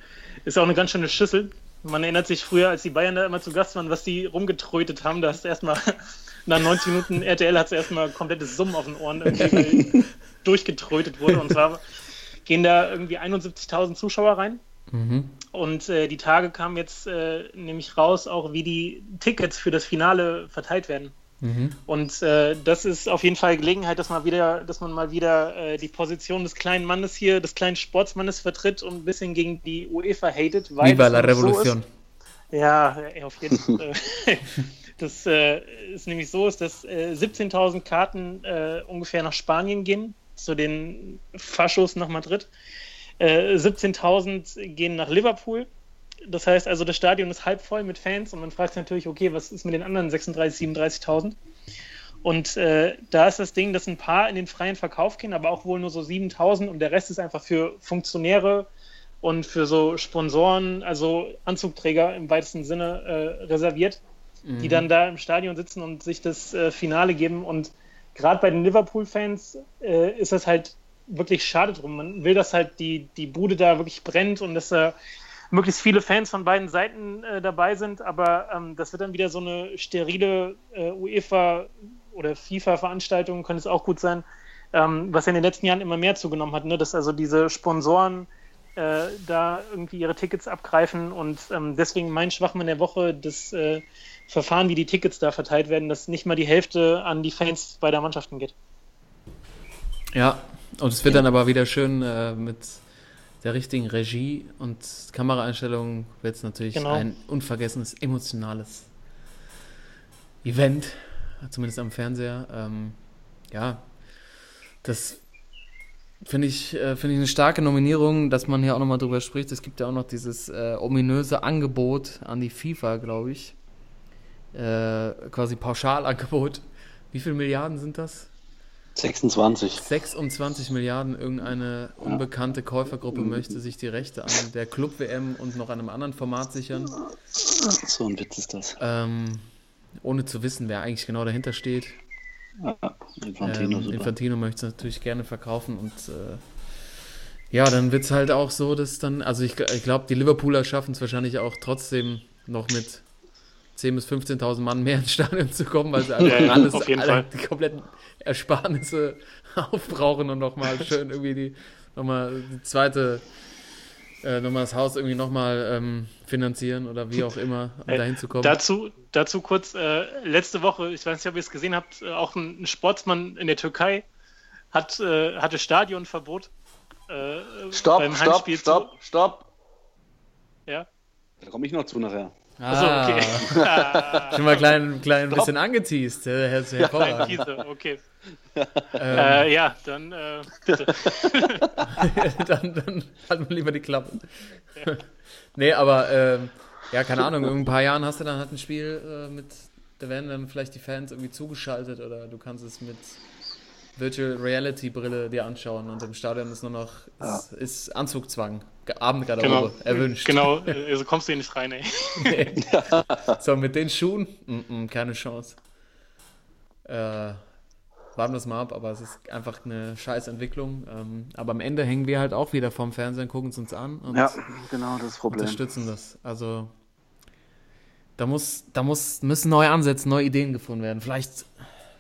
ist auch eine ganz schöne Schüssel. Man erinnert sich früher, als die Bayern da immer zu Gast waren, was die rumgetrötet haben. Da hast du erstmal (laughs) nach 90 Minuten RTL hat es erstmal komplettes Summen auf den Ohren (laughs) durchgetrötet wurde. Und zwar gehen da irgendwie 71.000 Zuschauer rein Mhm. Und äh, die Tage kamen jetzt äh, nämlich raus, auch wie die Tickets für das Finale verteilt werden. Mhm. Und äh, das ist auf jeden Fall Gelegenheit, dass man wieder, dass man mal wieder äh, die Position des kleinen Mannes hier, des kleinen Sportsmannes vertritt und ein bisschen gegen die UEFA hatet. Weil Viva la Revolution. So ja, auf jeden Fall. (laughs) das äh, ist nämlich so, ist, dass 17.000 äh, Karten ungefähr nach Spanien gehen, zu den Faschos nach Madrid. 17.000 gehen nach Liverpool das heißt also, das Stadion ist halb voll mit Fans und man fragt sich natürlich, okay, was ist mit den anderen 36.000, 37.000? Und äh, da ist das Ding, dass ein paar in den freien Verkauf gehen, aber auch wohl nur so 7.000 und der Rest ist einfach für Funktionäre und für so Sponsoren, also Anzugträger im weitesten Sinne äh, reserviert, mhm. die dann da im Stadion sitzen und sich das äh, Finale geben. Und gerade bei den Liverpool-Fans äh, ist das halt wirklich schade drum. Man will, dass halt die, die Bude da wirklich brennt und dass da möglichst viele Fans von beiden Seiten äh, dabei sind, aber ähm, das wird dann wieder so eine sterile äh, UEFA oder FIFA-Veranstaltung, könnte es auch gut sein, ähm, was ja in den letzten Jahren immer mehr zugenommen hat, ne? dass also diese Sponsoren äh, da irgendwie ihre Tickets abgreifen und ähm, deswegen mein Schwachmann der Woche, das äh, Verfahren, wie die Tickets da verteilt werden, dass nicht mal die Hälfte an die Fans beider Mannschaften geht. Ja, und es wird dann aber wieder schön äh, mit der richtigen Regie und Kameraeinstellungen wird es natürlich genau. ein unvergessenes, emotionales Event, zumindest am Fernseher. Ähm, ja, das finde ich, äh, find ich eine starke Nominierung, dass man hier auch nochmal drüber spricht. Es gibt ja auch noch dieses äh, ominöse Angebot an die FIFA, glaube ich. Äh, quasi Pauschalangebot. Wie viele Milliarden sind das? 26. 26 Milliarden. Irgendeine unbekannte Käufergruppe möchte sich die Rechte an der Club-WM und noch an einem anderen Format sichern. So ein Witz ist das. Ähm, ohne zu wissen, wer eigentlich genau dahinter steht. Ja, Infantino, ähm, Infantino möchte es natürlich gerne verkaufen und äh, ja, dann wird es halt auch so, dass dann, also ich, ich glaube, die Liverpooler schaffen es wahrscheinlich auch trotzdem noch mit 10.000 bis 15.000 Mann mehr ins Stadion zu kommen, weil sie einfach ja, alles, alle, die kompletten Ersparnisse (laughs) aufbrauchen und nochmal schön irgendwie die, nochmal die zweite, äh, nochmal das Haus irgendwie nochmal ähm, finanzieren oder wie auch immer, um äh, dahin zu kommen. Dazu, dazu kurz, äh, letzte Woche, ich weiß nicht, ob ihr es gesehen habt, äh, auch ein, ein, Sportsmann in der Türkei hat, äh, hatte Stadionverbot. Äh, stopp, stopp, stopp, stopp. Ja. Da komme ich noch zu nachher. Ah, also, okay. (laughs) Schon mal klein, klein bisschen angeteased, Herr, Herr ja, Klein Teaser, okay. ähm, äh, ja, dann äh, bitte. (laughs) dann, dann halten wir lieber die Klappe. Ja. nee, aber ähm, ja, keine Ahnung, in ein paar Jahren hast du dann halt ein Spiel äh, mit, da werden dann vielleicht die Fans irgendwie zugeschaltet oder du kannst es mit Virtual Reality Brille dir anschauen und im Stadion ist nur noch ist, ist Anzugzwang. Abendgarderobe genau, erwünscht. Genau, (laughs) also kommst du hier nicht rein, ey. nee. (laughs) so, mit den Schuhen, mm -mm, keine Chance. Äh, warten wir es mal ab, aber es ist einfach eine scheiß Entwicklung. Ähm, aber am Ende hängen wir halt auch wieder vorm Fernsehen, gucken es uns an und ja, genau, das Problem. unterstützen das. Also da muss, da muss, müssen neue Ansätze, neue Ideen gefunden werden. Vielleicht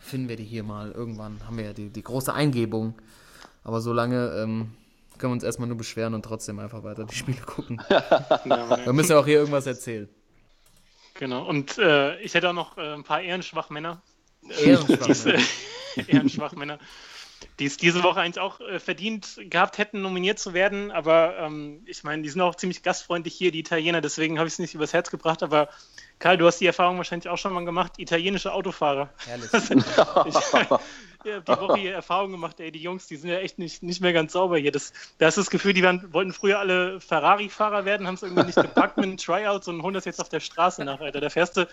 finden wir die hier mal. Irgendwann haben wir ja die, die große Eingebung. Aber solange ähm, können wir uns erstmal nur beschweren und trotzdem einfach weiter die Spiele gucken. (laughs) wir müssen ja auch hier irgendwas erzählen. Genau, und äh, ich hätte auch noch äh, ein paar Ehrenschwachmänner. Ehrenschwachmänner. (laughs) Ehrenschwachmänner. Die es diese Woche eigentlich auch äh, verdient gehabt hätten, nominiert zu werden. Aber ähm, ich meine, die sind auch ziemlich gastfreundlich hier, die Italiener. Deswegen habe ich es nicht übers Herz gebracht. Aber Karl, du hast die Erfahrung wahrscheinlich auch schon mal gemacht. Italienische Autofahrer. Herrlich. (laughs) ich, ich habe die Woche hier Erfahrung gemacht, ey, die Jungs, die sind ja echt nicht, nicht mehr ganz sauber hier. Das, da ist das Gefühl, die waren, wollten früher alle Ferrari-Fahrer werden, haben es irgendwie nicht gepackt mit den Tryouts und holen das jetzt auf der Straße nach, Alter. Da fährst du,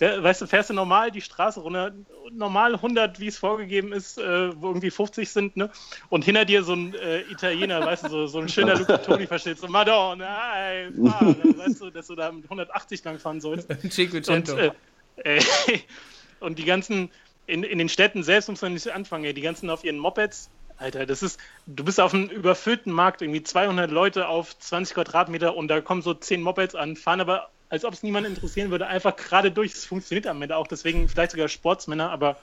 weißt du, fährst du normal die Straße runter, normal 100, wie es vorgegeben ist, äh, wo irgendwie 50 sind, ne? Und hinter dir so ein äh, Italiener, weißt du, so, so ein schöner Luca Toni versteht, so Madonna, ey, fahr, (laughs) weißt du, dass du da mit 180 lang fahren sollst. Cinquecento. Und, äh, (laughs) und die ganzen, in, in den Städten selbst muss man nicht anfangen, ey. die ganzen auf ihren Mopeds. Alter, das ist, du bist auf einem überfüllten Markt, irgendwie 200 Leute auf 20 Quadratmeter und da kommen so 10 Mopeds an, fahren aber, als ob es niemand interessieren würde, einfach gerade durch. Es funktioniert am Ende auch, deswegen vielleicht sogar Sportsmänner, aber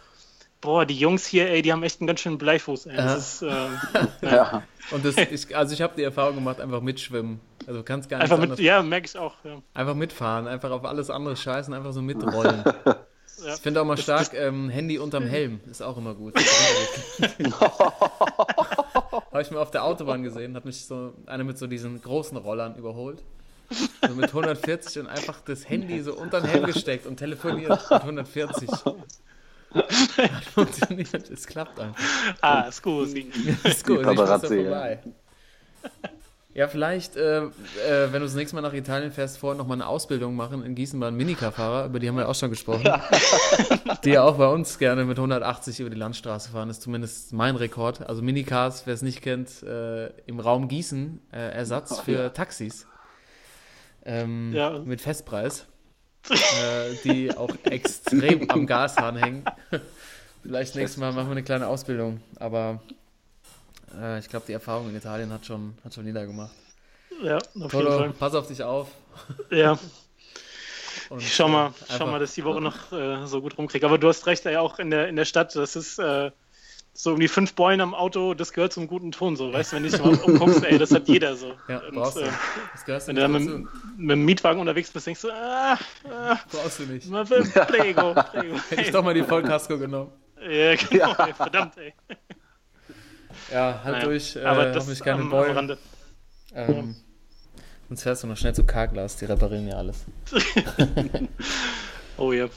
boah, die Jungs hier, ey, die haben echt einen ganz schönen Bleifuß. Ey. Das Ja. ist, äh, (laughs) Ja. Und das, ich, also ich habe die Erfahrung gemacht, einfach mitschwimmen. Also du kannst gar nicht einfach mit, anders. ja, merke ich auch. Ja. Einfach mitfahren, einfach auf alles andere scheißen, einfach so mitrollen. (laughs) Ja. Ich finde auch mal stark, ähm, Handy unterm Helm ist auch immer gut. (laughs) Habe ich mir auf der Autobahn gesehen, hat mich so einer mit so diesen großen Rollern überholt. So mit 140 und einfach das Handy so unter den Helm gesteckt und telefoniert mit 140. Hat funktioniert, es klappt einfach. Ah, scusi. Ist gut, ich muss da ja. Ja, vielleicht, äh, äh, wenn du das nächste Mal nach Italien fährst, vorher noch mal eine Ausbildung machen in Gießen bei einem Minicar-Fahrer, über die haben wir auch schon gesprochen. (laughs) die ja auch bei uns gerne mit 180 über die Landstraße fahren, ist zumindest mein Rekord. Also Minicars, wer es nicht kennt, äh, im Raum Gießen äh, Ersatz für Taxis. Ähm, Ja. Mit Festpreis. äh, die auch extrem am Gashahn hängen. (laughs) Vielleicht nächstes Mal machen wir eine kleine Ausbildung, aber äh, ich glaube, die Erfahrung in Italien hat schon, hat schon niedergemacht. Ja, auf jeden Toto, Fall. pass auf dich auf. Ja, (laughs) Und, ich schau mal, äh, schau mal, dass die Woche noch äh, so gut rumkriege. Aber du hast recht, ey, auch in der, in der Stadt, das ist äh, so irgendwie fünf Bäume am Auto, das gehört zum guten Ton so. Weißt du, wenn du dich mal (laughs) umguckst, ey, das hat jeder so. Ja, Und, brauchst du. äh, Das gehörst wenn du dann mit, mit dem Mietwagen unterwegs bist, denkst du, ah, ah, Brauchst du nicht. mal (laughs) prego, prego. Hätte ich doch mal die Vollkasko genommen. Ja, genau, ey, verdammt, ey. Ja, halt Naja, durch. Äh, Aber das keine am, am. Rande. Ähm, sonst fährst du noch schnell zu Carglass, die reparieren ja alles. (laughs) Oh ja.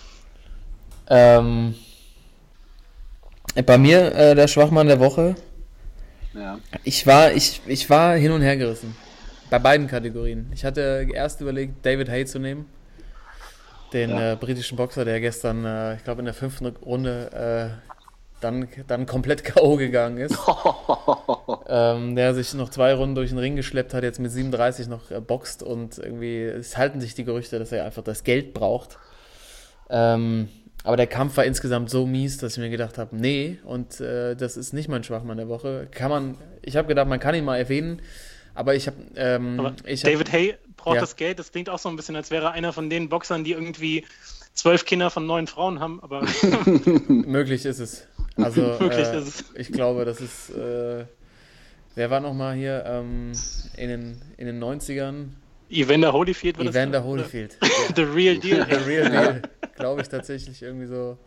Ähm, bei mir äh, der Schwachmann der Woche. Ja. Ich war, ich, ich war hin und her gerissen. Bei beiden Kategorien. Ich hatte erst überlegt, David Hay zu nehmen. Den Ja. äh, britischen Boxer, der gestern, äh, ich glaube, in der fünften Runde äh, dann, dann komplett K.O. gegangen ist. (laughs) ähm, der sich noch zwei Runden durch den Ring geschleppt hat, jetzt mit 37 noch äh, boxt und irgendwie, es halten sich die Gerüchte, dass er einfach das Geld braucht. Ähm, aber der Kampf war insgesamt so mies, dass ich mir gedacht habe, nee, und äh, das ist nicht mein Schwachmann der Woche. Kann man, ich habe gedacht, man kann ihn mal erwähnen, aber ich habe, ähm, ich hab, David Hay braucht Ja. das Geld. Das klingt auch so ein bisschen, als wäre er einer von den Boxern, die irgendwie zwölf Kinder von neun Frauen haben. Aber (laughs) (laughs) möglich ist es. Also, (laughs) Möglich äh, ich glaube, das ist, äh, wer war nochmal hier ähm, in, den, in den 90ern? Evander Holyfield wird Evander das Holyfield. (laughs) The Real Deal. The real deal. Glaube ich tatsächlich irgendwie so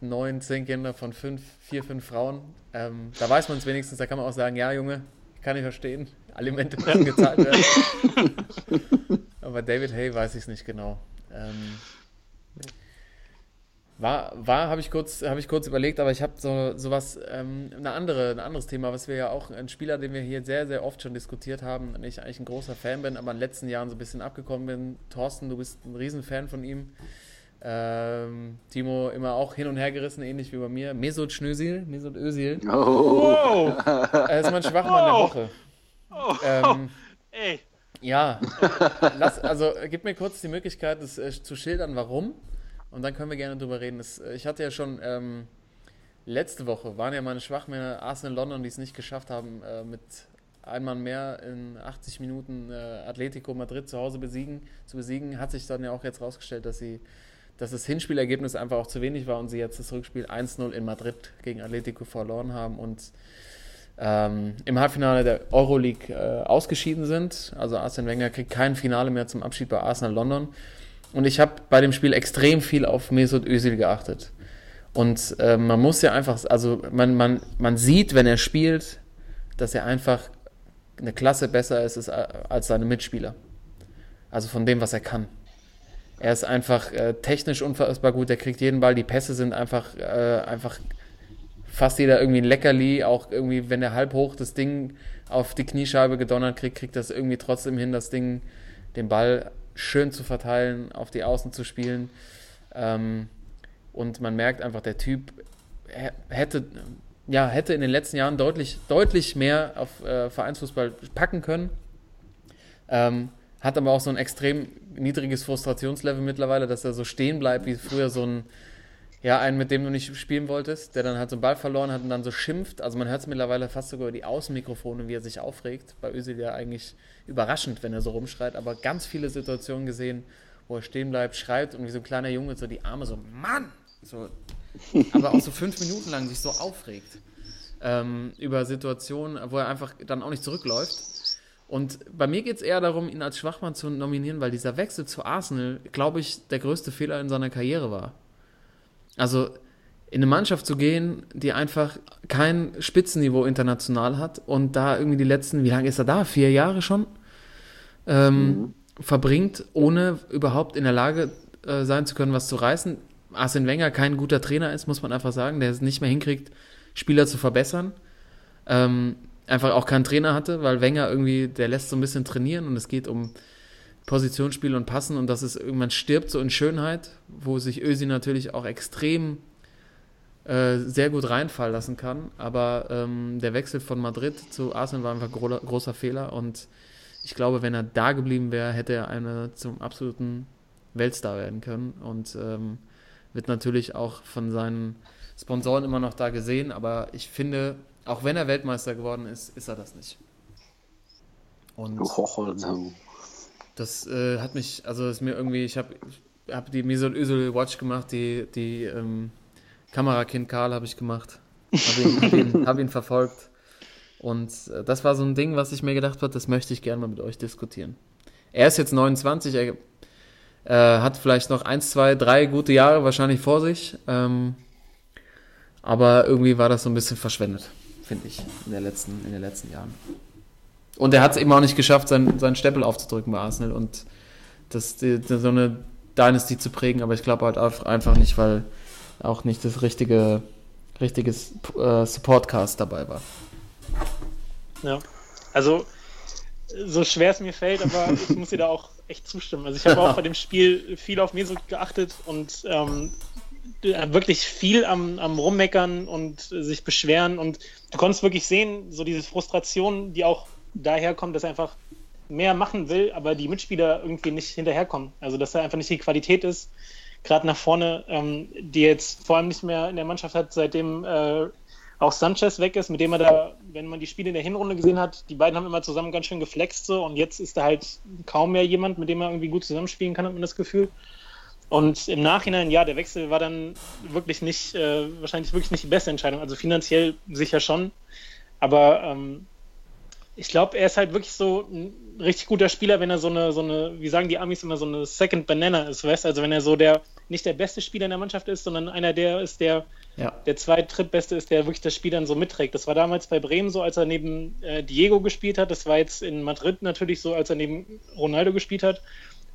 neun, zehn Kinder von fünf, vier, fünf Frauen. Ähm, da weiß man es wenigstens, da kann man auch sagen, ja Junge, kann ich verstehen. Alimente müssen gezahlt werden. (laughs) Aber David Hay weiß ich es nicht genau. Ähm, war, war habe ich kurz, habe ich kurz überlegt, aber ich habe so sowas, ähm, eine andere, ein anderes Thema, was wir ja auch, ein Spieler, den wir hier sehr, sehr oft schon diskutiert haben, und ich eigentlich ein großer Fan bin, aber in den letzten Jahren so ein bisschen abgekommen bin. Thorsten, du bist ein Riesenfan von ihm. Ähm, Timo immer auch hin und her gerissen, ähnlich wie bei mir. Mesut Schnösil, Mesut Özil. Oh. Wow. Er ist mein Schwachmann der Oh. Woche. Oh, Ähm, (laughs) ey. ja, lass, also gib mir kurz die Möglichkeit, das äh, zu schildern, warum. Und dann können wir gerne drüber reden. Das, äh, ich hatte ja schon ähm, letzte Woche, waren ja meine Schwachmänner Arsenal London, die es nicht geschafft haben, äh, mit einmal mehr in 80 Minuten äh, Atletico Madrid zu Hause besiegen, zu besiegen. Hat sich dann ja auch jetzt rausgestellt, dass dass das Hinspielergebnis einfach auch zu wenig war und sie jetzt das Rückspiel 1-0 in Madrid gegen Atletico verloren haben und ähm, im Halbfinale der Euroleague äh, ausgeschieden sind. Also Arsene Wenger kriegt kein Finale mehr zum Abschied bei Arsenal London. Und ich habe bei dem Spiel extrem viel auf Mesut Özil geachtet. Und äh, man muss ja einfach, also man, man, man sieht, wenn er spielt, dass er einfach eine Klasse besser ist als- als seine Mitspieler. Also von dem, was er kann. Er ist einfach äh, technisch unfassbar gut, er kriegt jeden Ball, die Pässe sind einfach, äh, einfach fast jeder irgendwie ein Leckerli, auch irgendwie, wenn er halb hoch das Ding auf die Kniescheibe gedonnert kriegt, kriegt das irgendwie trotzdem hin, das Ding, den Ball schön zu verteilen, auf die Außen zu spielen. Ähm, und man merkt einfach, der Typ hä- hätte, ja, hätte in den letzten Jahren deutlich, deutlich mehr auf äh, Vereinsfußball packen können. Ähm, hat aber auch so ein extrem niedriges Frustrationslevel mittlerweile, dass er so stehen bleibt, wie früher so ein, ja, einen, mit dem du nicht spielen wolltest, der dann halt so einen Ball verloren hat und dann so schimpft. Also man hört es mittlerweile fast sogar über die Außenmikrofone, wie er sich aufregt. Bei Özil ja eigentlich überraschend, wenn er so rumschreit, aber ganz viele Situationen gesehen, wo er stehen bleibt, schreit und wie so ein kleiner Junge so die Arme so, Mann! So, aber auch so fünf Minuten lang sich so aufregt ähm, über Situationen, wo er einfach dann auch nicht zurückläuft. Und bei mir geht es eher darum, ihn als Schwachmann zu nominieren, weil dieser Wechsel zu Arsenal, glaube ich, der größte Fehler in seiner Karriere war. Also in eine Mannschaft zu gehen, die einfach kein Spitzenniveau international hat und da irgendwie die letzten, wie lange ist er da? Vier Jahre schon? Ähm, mhm. Verbringt, ohne überhaupt in der Lage äh, sein zu können, was zu reißen. Arsene Wenger kein guter Trainer ist, muss man einfach sagen, der es nicht mehr hinkriegt, Spieler zu verbessern. Ähm, einfach auch keinen Trainer hatte, weil Wenger irgendwie, der lässt so ein bisschen trainieren und es geht um Positionsspiel und Passen und dass es irgendwann stirbt so in Schönheit, wo sich Ösi natürlich auch extrem äh, sehr gut reinfallen lassen kann. Aber ähm, der Wechsel von Madrid zu Arsenal war einfach gro großer Fehler und ich glaube, wenn er da geblieben wäre, hätte er eine zum absoluten Weltstar werden können und ähm, wird natürlich auch von seinen Sponsoren immer noch da gesehen, aber ich finde, auch wenn er Weltmeister geworden ist, ist er das nicht. Und das äh, hat mich, also ist mir irgendwie, ich habe hab die Mesut Özil Watch gemacht, die, die ähm, Kamerakind Karl habe ich gemacht. Habe ihn, hab ihn, (laughs) hab ihn, verfolgt. Und äh, das war so ein Ding, was ich mir gedacht habe, das möchte ich gerne mal mit euch diskutieren. Er ist jetzt 29, er äh, hat vielleicht noch eins, zwei, drei gute Jahre wahrscheinlich vor sich. Ähm, aber irgendwie war das so ein bisschen verschwendet finde ich, in, der letzten, in den letzten Jahren. Und er hat es eben auch nicht geschafft, seinen, seinen Stempel aufzudrücken bei Arsenal und das, die, so eine Dynasty zu prägen, aber ich glaube halt einfach nicht, weil auch nicht das richtige richtiges äh, Supportcast dabei war. Ja, also so schwer es mir fällt, aber (laughs) ich muss dir da auch echt zustimmen. Also ich habe auch bei dem Spiel viel auf Mesut geachtet und ähm, wirklich viel am, am Rummeckern und sich beschweren und du konntest wirklich sehen, so diese Frustration, die auch daher kommt, dass er einfach mehr machen will, aber die Mitspieler irgendwie nicht hinterherkommen. Also dass er einfach nicht die Qualität ist, gerade nach vorne, ähm, die jetzt vor allem nicht mehr in der Mannschaft hat, seitdem äh, auch Sanchez weg ist, mit dem er da, wenn man die Spiele in der Hinrunde gesehen hat, die beiden haben immer zusammen ganz schön geflext so und jetzt ist da halt kaum mehr jemand, mit dem er irgendwie gut zusammenspielen kann, hat man das Gefühl. Und im Nachhinein, ja, der Wechsel war dann wirklich nicht, äh, wahrscheinlich wirklich nicht die beste Entscheidung. Also finanziell sicher schon. Aber ähm, ich glaube, er ist halt wirklich so ein richtig guter Spieler, wenn er so eine, so eine, wie sagen die Amis immer, so eine Second Banana ist, weißt Also wenn er so der, nicht der beste Spieler in der Mannschaft ist, sondern einer, der ist, der ja. der zweit-, drittbeste ist, der wirklich das Spiel dann so mitträgt. Das war damals bei Bremen so, als er neben äh, Diego gespielt hat. Das war jetzt in Madrid natürlich so, als er neben Ronaldo gespielt hat.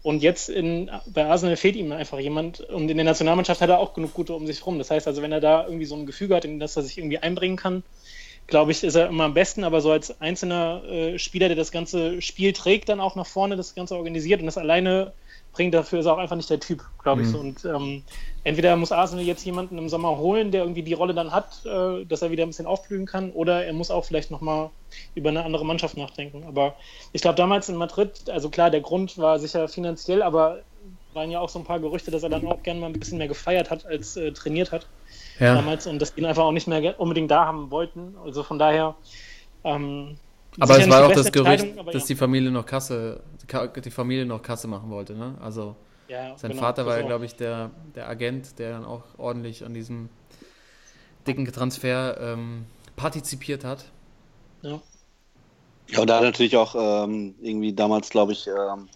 Und jetzt in, bei Arsenal fehlt ihm einfach jemand. Und in der Nationalmannschaft hat er auch genug Gute um sich herum. Das heißt also, wenn er da irgendwie so ein Gefüge hat, in das er sich irgendwie einbringen kann, glaube ich, ist er immer am besten. Aber so als einzelner äh, Spieler, der das ganze Spiel trägt, dann auch nach vorne das Ganze organisiert und das alleine bringt, dafür ist er auch einfach nicht der Typ, glaube ich. Mhm. Und ähm, entweder muss Arsenal jetzt jemanden im Sommer holen, der irgendwie die Rolle dann hat, äh, dass er wieder ein bisschen aufblühen kann, oder er muss auch vielleicht nochmal über eine andere Mannschaft nachdenken. Aber ich glaube, damals in Madrid, also klar, der Grund war sicher finanziell, aber waren ja auch so ein paar Gerüchte, dass er dann auch gerne mal ein bisschen mehr gefeiert hat, als äh, trainiert hat ja. damals und dass ihn einfach auch nicht mehr unbedingt da haben wollten. Also von daher. Ähm, aber es war auch das Gerücht, dass ja. die Familie noch Kasse, die Familie noch Kasse machen wollte, ne? Also ja, sein genau, Vater war ja, glaube ich, der, der Agent, der dann auch ordentlich an diesem dicken Transfer ähm, partizipiert hat. Ja. Ja, und da natürlich auch ähm, irgendwie damals, glaube ich, ähm,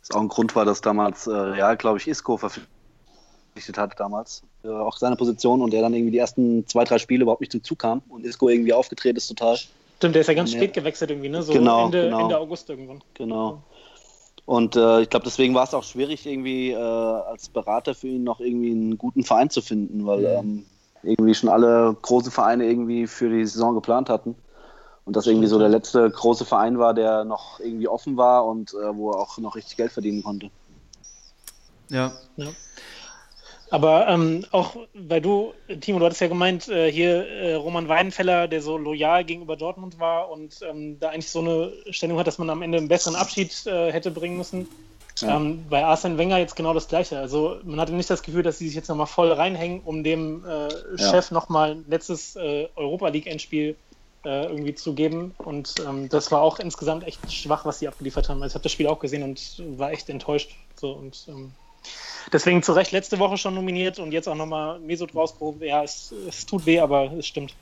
das auch ein Grund war, dass damals äh, Real, glaube ich, Isco verpflichtet hat damals, äh, auch seine Position und der dann irgendwie die ersten zwei, drei Spiele überhaupt nicht zum Zug kam und Isco irgendwie aufgetreten ist total. Stimmt, der ist ja ganz spät gewechselt irgendwie, ne? So genau, Ende, genau. Ende August irgendwann. Genau. Und äh, ich glaube, deswegen war es auch schwierig, irgendwie äh, als Berater für ihn noch irgendwie einen guten Verein zu finden, weil ähm, irgendwie schon alle große Vereine irgendwie für die Saison geplant hatten. Und das irgendwie so der letzte große Verein war, der noch irgendwie offen war und äh, wo er auch noch richtig Geld verdienen konnte. Ja. ja. Aber ähm, auch, weil du, Timo, du hattest ja gemeint, äh, hier äh, Roman Weidenfeller, der so loyal gegenüber Dortmund war und ähm, da eigentlich so eine Stellung hat, dass man am Ende einen besseren Abschied äh, hätte bringen müssen. Ja. Ähm, bei Arsene Wenger jetzt genau das Gleiche. Also man hatte nicht das Gefühl, dass sie sich jetzt nochmal voll reinhängen, um dem äh, ja. Chef nochmal ein letztes äh, Europa League-Endspiel äh, irgendwie zu geben. Und ähm, das war auch insgesamt echt schwach, was sie abgeliefert haben. Also ich habe das Spiel auch gesehen und war echt enttäuscht. So und ähm, Deswegen zu Recht letzte Woche schon nominiert und jetzt auch nochmal Mesut rausgehoben. Ja, es, es tut weh, aber es stimmt.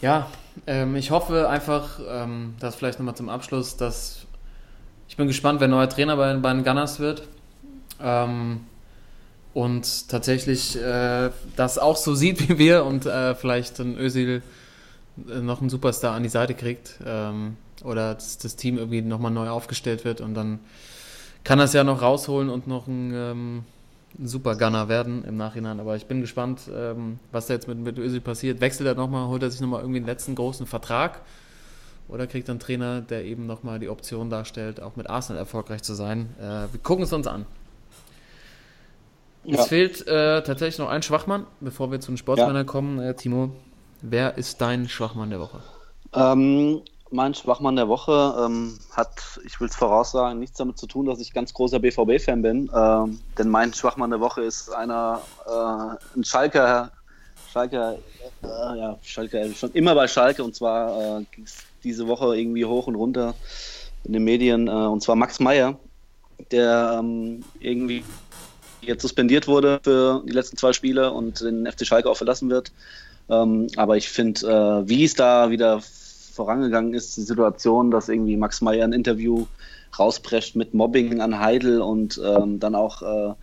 Ja, ähm, ich hoffe einfach, ähm, dass vielleicht nochmal zum Abschluss, dass ich bin gespannt, wer neuer Trainer bei, bei den Gunners wird. Ähm, und tatsächlich äh, das auch so sieht wie wir und äh, vielleicht ein Özil äh, noch einen Superstar an die Seite kriegt ähm, oder dass das Team irgendwie nochmal neu aufgestellt wird und dann kann das ja noch rausholen und noch ein, ähm, ein super Gunner werden im Nachhinein. Aber ich bin gespannt, ähm, was da jetzt mit, mit Özil passiert. Wechselt er nochmal, holt er sich nochmal irgendwie den letzten großen Vertrag oder kriegt er einen Trainer, der eben nochmal die Option darstellt, auch mit Arsenal erfolgreich zu sein. Äh, wir gucken es uns an. Ja. Es fehlt äh, tatsächlich noch ein Schwachmann, bevor wir zu den Sportsmännern ja. kommen. Äh, Timo, wer ist dein Schwachmann der Woche? Ähm, mein Schwachmann der Woche ähm, hat, ich will es voraussagen, nichts damit zu tun, dass ich ganz großer BVB-Fan bin. Ähm, denn mein Schwachmann der Woche ist einer, äh, ein Schalker, Schalker, äh, ja, Schalker, schon immer bei Schalke und zwar äh, ging es diese Woche irgendwie hoch und runter in den Medien äh, und zwar Max Meyer, der ähm, irgendwie jetzt suspendiert wurde für die letzten zwei Spiele und den FC Schalke auch verlassen wird. Ähm, aber ich finde, äh, wie es da wieder vorangegangen ist, die Situation, dass irgendwie Max Meyer ein Interview rausprescht mit Mobbing an Heidel und ähm, dann auch, äh,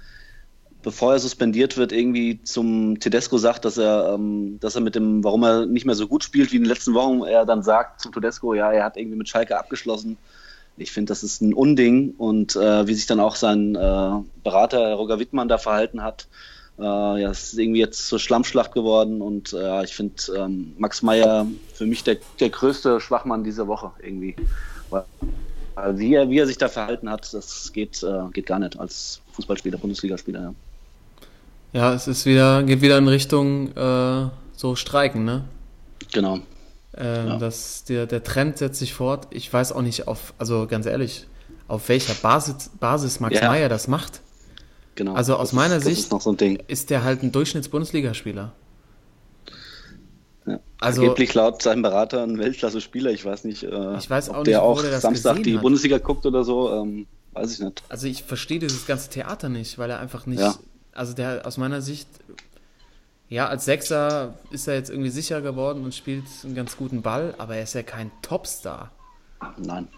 bevor er suspendiert wird, irgendwie zum Tedesco sagt, dass er, ähm, dass er mit dem, warum er nicht mehr so gut spielt wie in den letzten Wochen, er dann sagt zum Tedesco, ja, er hat irgendwie mit Schalke abgeschlossen. Ich finde, das ist ein Unding und äh, wie sich dann auch sein äh, Berater Roger Wittmann da verhalten hat, äh, ja, es ist irgendwie jetzt zur Schlammschlacht geworden und äh, ich finde ähm, Max Meyer für mich der, der größte Schwachmann dieser Woche irgendwie. Weil, wie, er, wie er sich da verhalten hat, das geht, äh, geht gar nicht als Fußballspieler, Bundesligaspieler. Ja. ja, es ist wieder, geht wieder in Richtung äh, so Streiken, ne? Genau. Ähm, ja. das, der, der Trend setzt sich fort. Ich weiß auch nicht, auf, also ganz ehrlich, auf welcher Basis, Basis Max ja. Meyer das macht. Genau. Also aus meiner ist, Sicht ist, so ist der halt ein Durchschnitts-Bundesligaspieler. Ja. Also, Angeblich laut seinem Berater ein Weltklasse-Spieler. Ich weiß nicht, äh, ich weiß auch ob nicht, der auch der Samstag die hat. Bundesliga guckt oder so. Ähm, weiß ich nicht. Also ich verstehe dieses ganze Theater nicht, weil er einfach nicht. Ja. Also der aus meiner Sicht ja, als Sechser ist er jetzt irgendwie sicher geworden und spielt einen ganz guten Ball, aber er ist ja kein Topstar. Nein.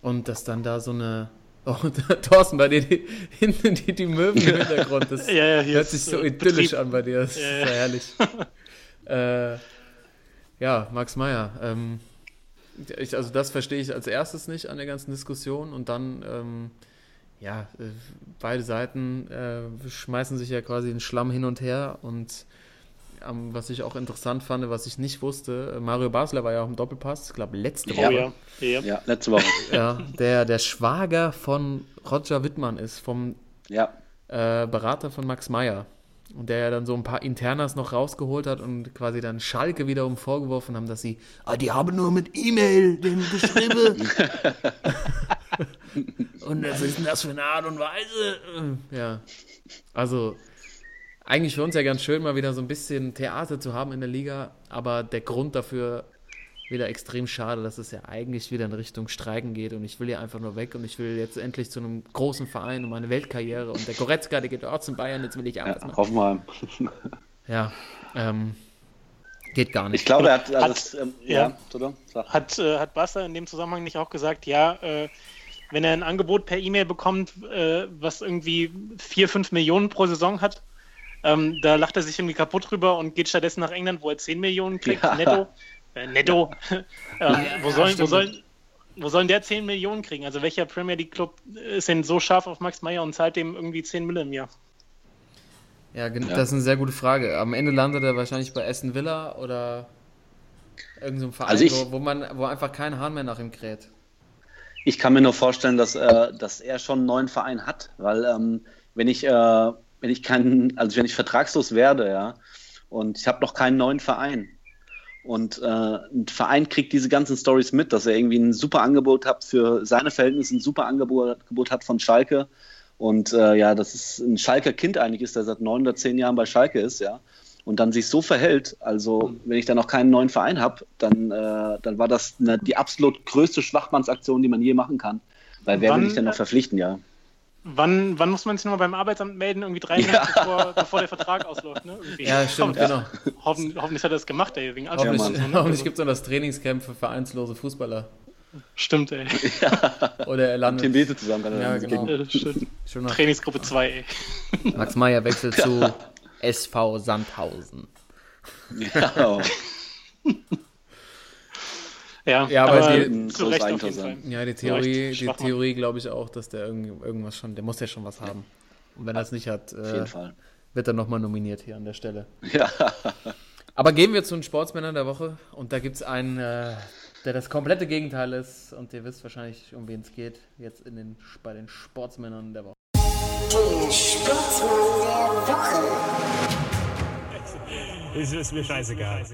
Und dass dann da so eine. Oh, (laughs) Thorsten, bei dir die, hinten die, die Möwen im Hintergrund, das ja, ja, hört sich so idyllisch Betrieb. an bei dir. Das ja, ist ja herrlich. (laughs) äh, ja, Max Meyer. Ähm, ich, also, das verstehe ich als erstes nicht an der ganzen Diskussion und dann. Ähm, ja, äh, beide Seiten äh, schmeißen sich ja quasi den Schlamm hin und her und was ich auch interessant fand, was ich nicht wusste, äh, Mario Basler war ja auch im Doppelpass, ich glaube letzte Woche. Ja, ja. ja, letzte Woche. (laughs) ja, der, der Schwager von Roger Wittmann ist, vom ja. äh, Berater von Max Meyer. Und der ja dann so ein paar Internas noch rausgeholt hat und quasi dann Schalke wiederum vorgeworfen haben, dass sie, ah, die haben nur mit E-Mail den geschrieben. (laughs) (laughs) und was ist denn das für eine Art und Weise? Ja. Also, eigentlich für uns ja ganz schön, mal wieder so ein bisschen Theater zu haben in der Liga, aber der Grund dafür wieder extrem schade, dass es ja eigentlich wieder in Richtung Streiken geht und ich will ja einfach nur weg und ich will jetzt endlich zu einem großen Verein und meine Weltkarriere und der Goretzka, der geht auch zum Bayern, jetzt will ich auch ja, Hoffenheim. Ja, ähm, geht gar nicht. Ich glaube, er hat, also hat, ähm, ja, ja hat, äh, hat Basta in dem Zusammenhang nicht auch gesagt, ja, äh, wenn er ein Angebot per E-Mail bekommt, äh, was irgendwie 4, 5 Millionen pro Saison hat, ähm, da lacht er sich irgendwie kaputt drüber und geht stattdessen nach England, wo er 10 Millionen kriegt, ja. netto. Äh, netto. (laughs) ähm, ja, wo, sollen, wo, sollen, wo sollen der 10 Millionen kriegen? Also welcher Premier League Club ist denn so scharf auf Max Meyer und zahlt dem irgendwie 10 Millionen im Jahr? Ja, das ist eine sehr gute Frage. Am Ende landet er wahrscheinlich bei Aston Villa oder irgendeinem Verein, also ich, wo, wo, man, wo einfach kein Hahn mehr nach ihm kräht. Ich kann mir nur vorstellen, dass, äh, dass er schon einen neuen Verein hat, weil ähm, wenn ich äh, wenn ich keinen, also wenn ich vertragslos werde, ja, und ich habe noch keinen neuen Verein. Und äh, ein Verein kriegt diese ganzen Stories mit, dass er irgendwie ein super Angebot hat für seine Verhältnisse, ein super Angebot, hat von Schalke. Und äh, ja, das ist ein Schalker Kind eigentlich ist, der seit neun oder zehn Jahren bei Schalke ist, ja. Und dann sich so verhält, also wenn ich dann noch keinen neuen Verein habe, dann, äh, dann war das eine, die absolut größte Schwachmannsaktion, die man je machen kann. Weil wer Wann, will ich denn noch verpflichten, ja? Wann, wann muss man sich nochmal beim Arbeitsamt melden? Irgendwie drei Monate ja. bevor, bevor, der Vertrag ausläuft, ne? Irgendwie. Ja, stimmt, genau. Hoffen, hoffentlich hat er das gemacht, ey, wegen Hoffentlich, ja, ne? hoffentlich gibt es noch das Trainingscamp für vereinslose Fußballer. Stimmt, ey. Ja. Oder er landet. Team Bese zusammen kann er ja, genau. Ja, Trainingsgruppe 2, ey. Max Meyer wechselt zu SV Sandhausen. Ja. Ja, ja aber, aber die, zu Recht auf jeden Fall. Ja, die Theorie, die Theorie glaube ich auch, dass der irgend, irgendwas schon, der muss ja schon was haben. Und wenn er es nicht hat, äh, wird er nochmal nominiert hier an der Stelle. Ja. (laughs) Aber gehen wir zu den Sportsmännern der Woche und da gibt es einen, äh, der das komplette Gegenteil ist und ihr wisst wahrscheinlich, um wen es geht, jetzt in den, bei den Sportsmännern der Woche. Die Sportsmann der Woche. Es ist mir scheißegal.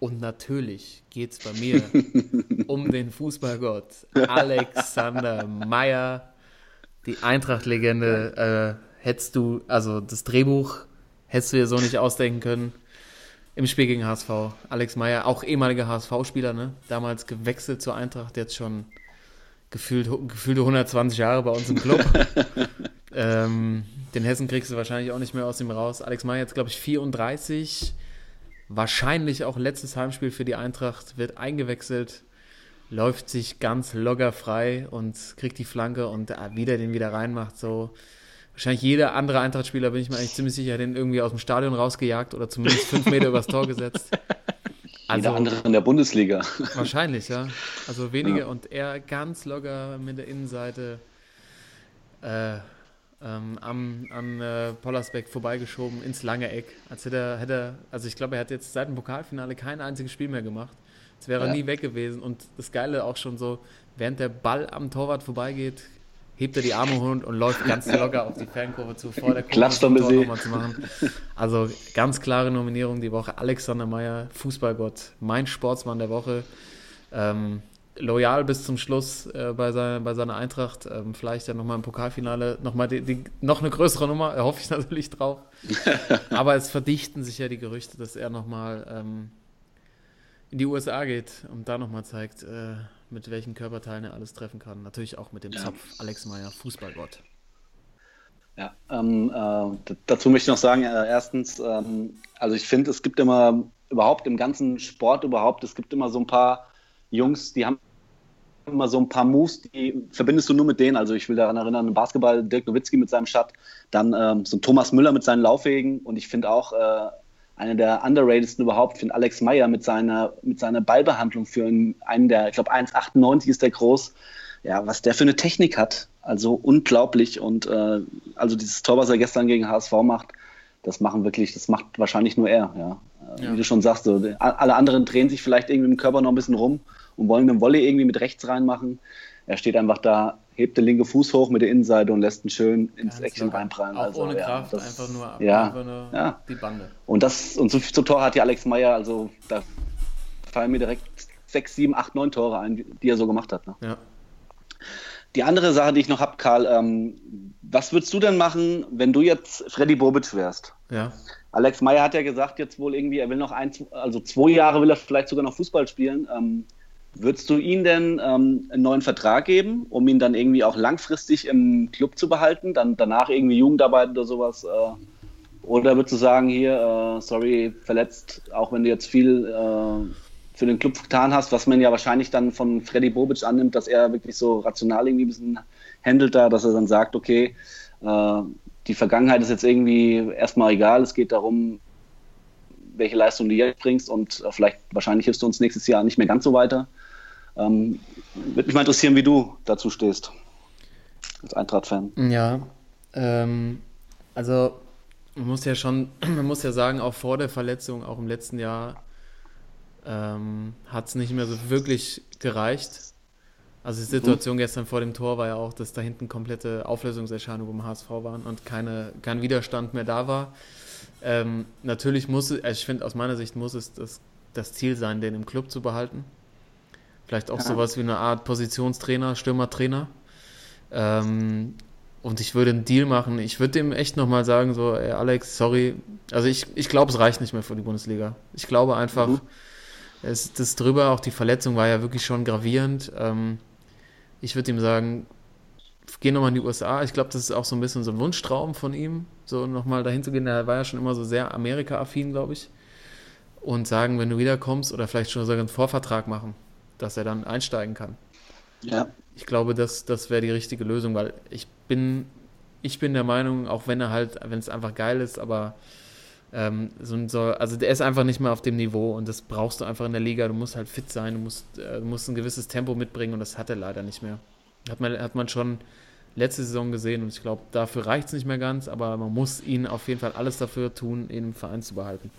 Und natürlich geht es bei mir (laughs) um den Fußballgott Alexander Meyer, die Eintracht-Legende. Äh, hättest du, also das Drehbuch hättest du dir so nicht ausdenken können. Im Spiel gegen HSV. Alex Meyer, auch ehemaliger HSV-Spieler, ne? damals gewechselt zur Eintracht, jetzt schon gefühlt, gefühlte 120 Jahre bei uns im Club. (laughs) ähm, den Hessen kriegst du wahrscheinlich auch nicht mehr aus ihm raus. Alex Meyer jetzt, glaube ich, 34 wahrscheinlich auch letztes Heimspiel für die Eintracht, wird eingewechselt, läuft sich ganz locker frei und kriegt die Flanke und äh, wieder den wieder reinmacht. So wahrscheinlich jeder andere Eintracht-Spieler, bin ich mir eigentlich ziemlich sicher, den irgendwie aus dem Stadion rausgejagt oder zumindest fünf Meter übers Tor gesetzt. (laughs) Also, jeder andere in der Bundesliga. Wahrscheinlich, ja. Also wenige ja. und er ganz locker mit der Innenseite. Äh, ähm, am, an äh, Pollersbeck vorbeigeschoben ins lange Eck. Als hätte er, hätte also ich glaube, er hat jetzt seit dem Pokalfinale kein einziges Spiel mehr gemacht. Es wäre ja. nie weg gewesen. Und das Geile auch schon so, während der Ball am Torwart vorbeigeht, hebt er die Arme hoch und läuft ganz (laughs) locker auf die Fankurve zu, vor der Kurve zum Tor nochmal zu machen. Also ganz klare Nominierung die Woche. Alexander Meyer, Fußballgott, mein Sportsmann der Woche. Ähm, loyal bis zum Schluss äh, bei, seiner, bei seiner Eintracht. Ähm, vielleicht ja nochmal im Pokalfinale nochmal die, die, noch eine größere Nummer, (laughs) da hoffe ich natürlich drauf. (laughs) Aber es verdichten sich ja die Gerüchte, dass er nochmal ähm, in die USA geht und da nochmal zeigt, äh, mit welchen Körperteilen er alles treffen kann. Natürlich auch mit dem ja. Zopf Alex Meyer, Fußballgott. Ja, ähm, äh, dazu möchte ich noch sagen, äh, erstens, ähm, also ich finde, es gibt immer überhaupt im ganzen Sport überhaupt, es gibt immer so ein paar Jungs, die haben immer so ein paar Moves, die verbindest du nur mit denen. Also ich will daran erinnern, Basketball, Dirk Nowitzki mit seinem Shot, dann ähm, so ein Thomas Müller mit seinen Laufwegen und ich finde auch äh, einer der underratedsten überhaupt, finde Alex Meyer mit seiner, mit seiner Ballbehandlung für einen, der, ich glaube 1,98 ist der groß. Ja, was der für eine Technik hat, also unglaublich und äh, also dieses Tor, was er gestern gegen HSV macht, das machen wirklich, das macht wahrscheinlich nur er, ja. Äh, ja. Wie du schon sagst, so, alle anderen drehen sich vielleicht irgendwie im Körper noch ein bisschen rum und wollen den Volley irgendwie mit rechts reinmachen. Er steht einfach da, hebt den linke Fuß hoch mit der Innenseite und lässt ihn schön ins Ganz Eckchen reinprallen. Auch also, ohne ja, Kraft, das, einfach nur, ab, ja, einfach nur ja. die Bande. Und das und so, so Tor hat ja Alex Meyer, also da fallen mir direkt sechs, sieben, acht, neun Tore ein, die er so gemacht hat. Ne? Ja. Die andere Sache, die ich noch habe, Karl, ähm, was würdest du denn machen, wenn du jetzt Freddy Bobic wärst? Ja. Alex Meyer hat ja gesagt, jetzt wohl irgendwie, er will noch ein, also zwei Jahre will er vielleicht sogar noch Fußball spielen. Ähm, Würdest du ihm denn ähm, einen neuen Vertrag geben, um ihn dann irgendwie auch langfristig im Club zu behalten, dann danach irgendwie Jugendarbeit oder sowas? Äh, oder würdest du sagen, hier, äh, sorry, verletzt, auch wenn du jetzt viel äh, für den Club getan hast, was man ja wahrscheinlich dann von Freddy Bobic annimmt, dass er wirklich so rational irgendwie ein bisschen handelt da, dass er dann sagt, okay, äh, die Vergangenheit ist jetzt irgendwie erstmal egal, es geht darum, welche Leistung du jetzt bringst und äh, vielleicht wahrscheinlich hilfst du uns nächstes Jahr nicht mehr ganz so weiter. Ähm, Würde mich mal interessieren, wie du dazu stehst, als Eintracht-Fan. Ja, ähm, also man muss ja schon, (clears throat) man muss ja sagen, auch vor der Verletzung, auch im letzten Jahr, ähm, hat es nicht mehr so wirklich gereicht. Also die Situation mhm. gestern vor dem Tor war ja auch, dass da hinten komplette Auflösungserscheinungen beim HSV waren und keine, kein Widerstand mehr da war. Ähm, natürlich muss es, also ich finde aus meiner Sicht muss es das, das Ziel sein, den im Club zu behalten. Vielleicht auch ja. sowas wie eine Art Positionstrainer, Stürmertrainer. Ähm, und ich würde einen Deal machen. Ich würde dem echt nochmal sagen, so, ey Alex, sorry. Also ich, ich glaube, es reicht nicht mehr für die Bundesliga. Ich glaube einfach, mhm. es, das drüber, auch die Verletzung war ja wirklich schon gravierend. Ähm, ich würde ihm sagen, gehe nochmal in die USA. Ich glaube, das ist auch so ein bisschen so ein Wunschtraum von ihm, so nochmal dahin zu gehen. Er war ja schon immer so sehr Amerika-affin, glaube ich. Und sagen, wenn du wiederkommst oder vielleicht schon sogar einen Vorvertrag machen, dass er dann einsteigen kann. Ja. Ich glaube, das, das wäre die richtige Lösung, weil ich bin, ich bin der Meinung, auch wenn er halt, wenn es einfach geil ist, aber ähm, so, ein- so, also der ist einfach nicht mehr auf dem Niveau und das brauchst du einfach in der Liga. Du musst halt fit sein, du musst, äh, du musst ein gewisses Tempo mitbringen und das hat er leider nicht mehr. Hat man, hat man schon letzte Saison gesehen und ich glaube, dafür reicht es nicht mehr ganz, aber man muss ihn auf jeden Fall alles dafür tun, ihn im Verein zu behalten.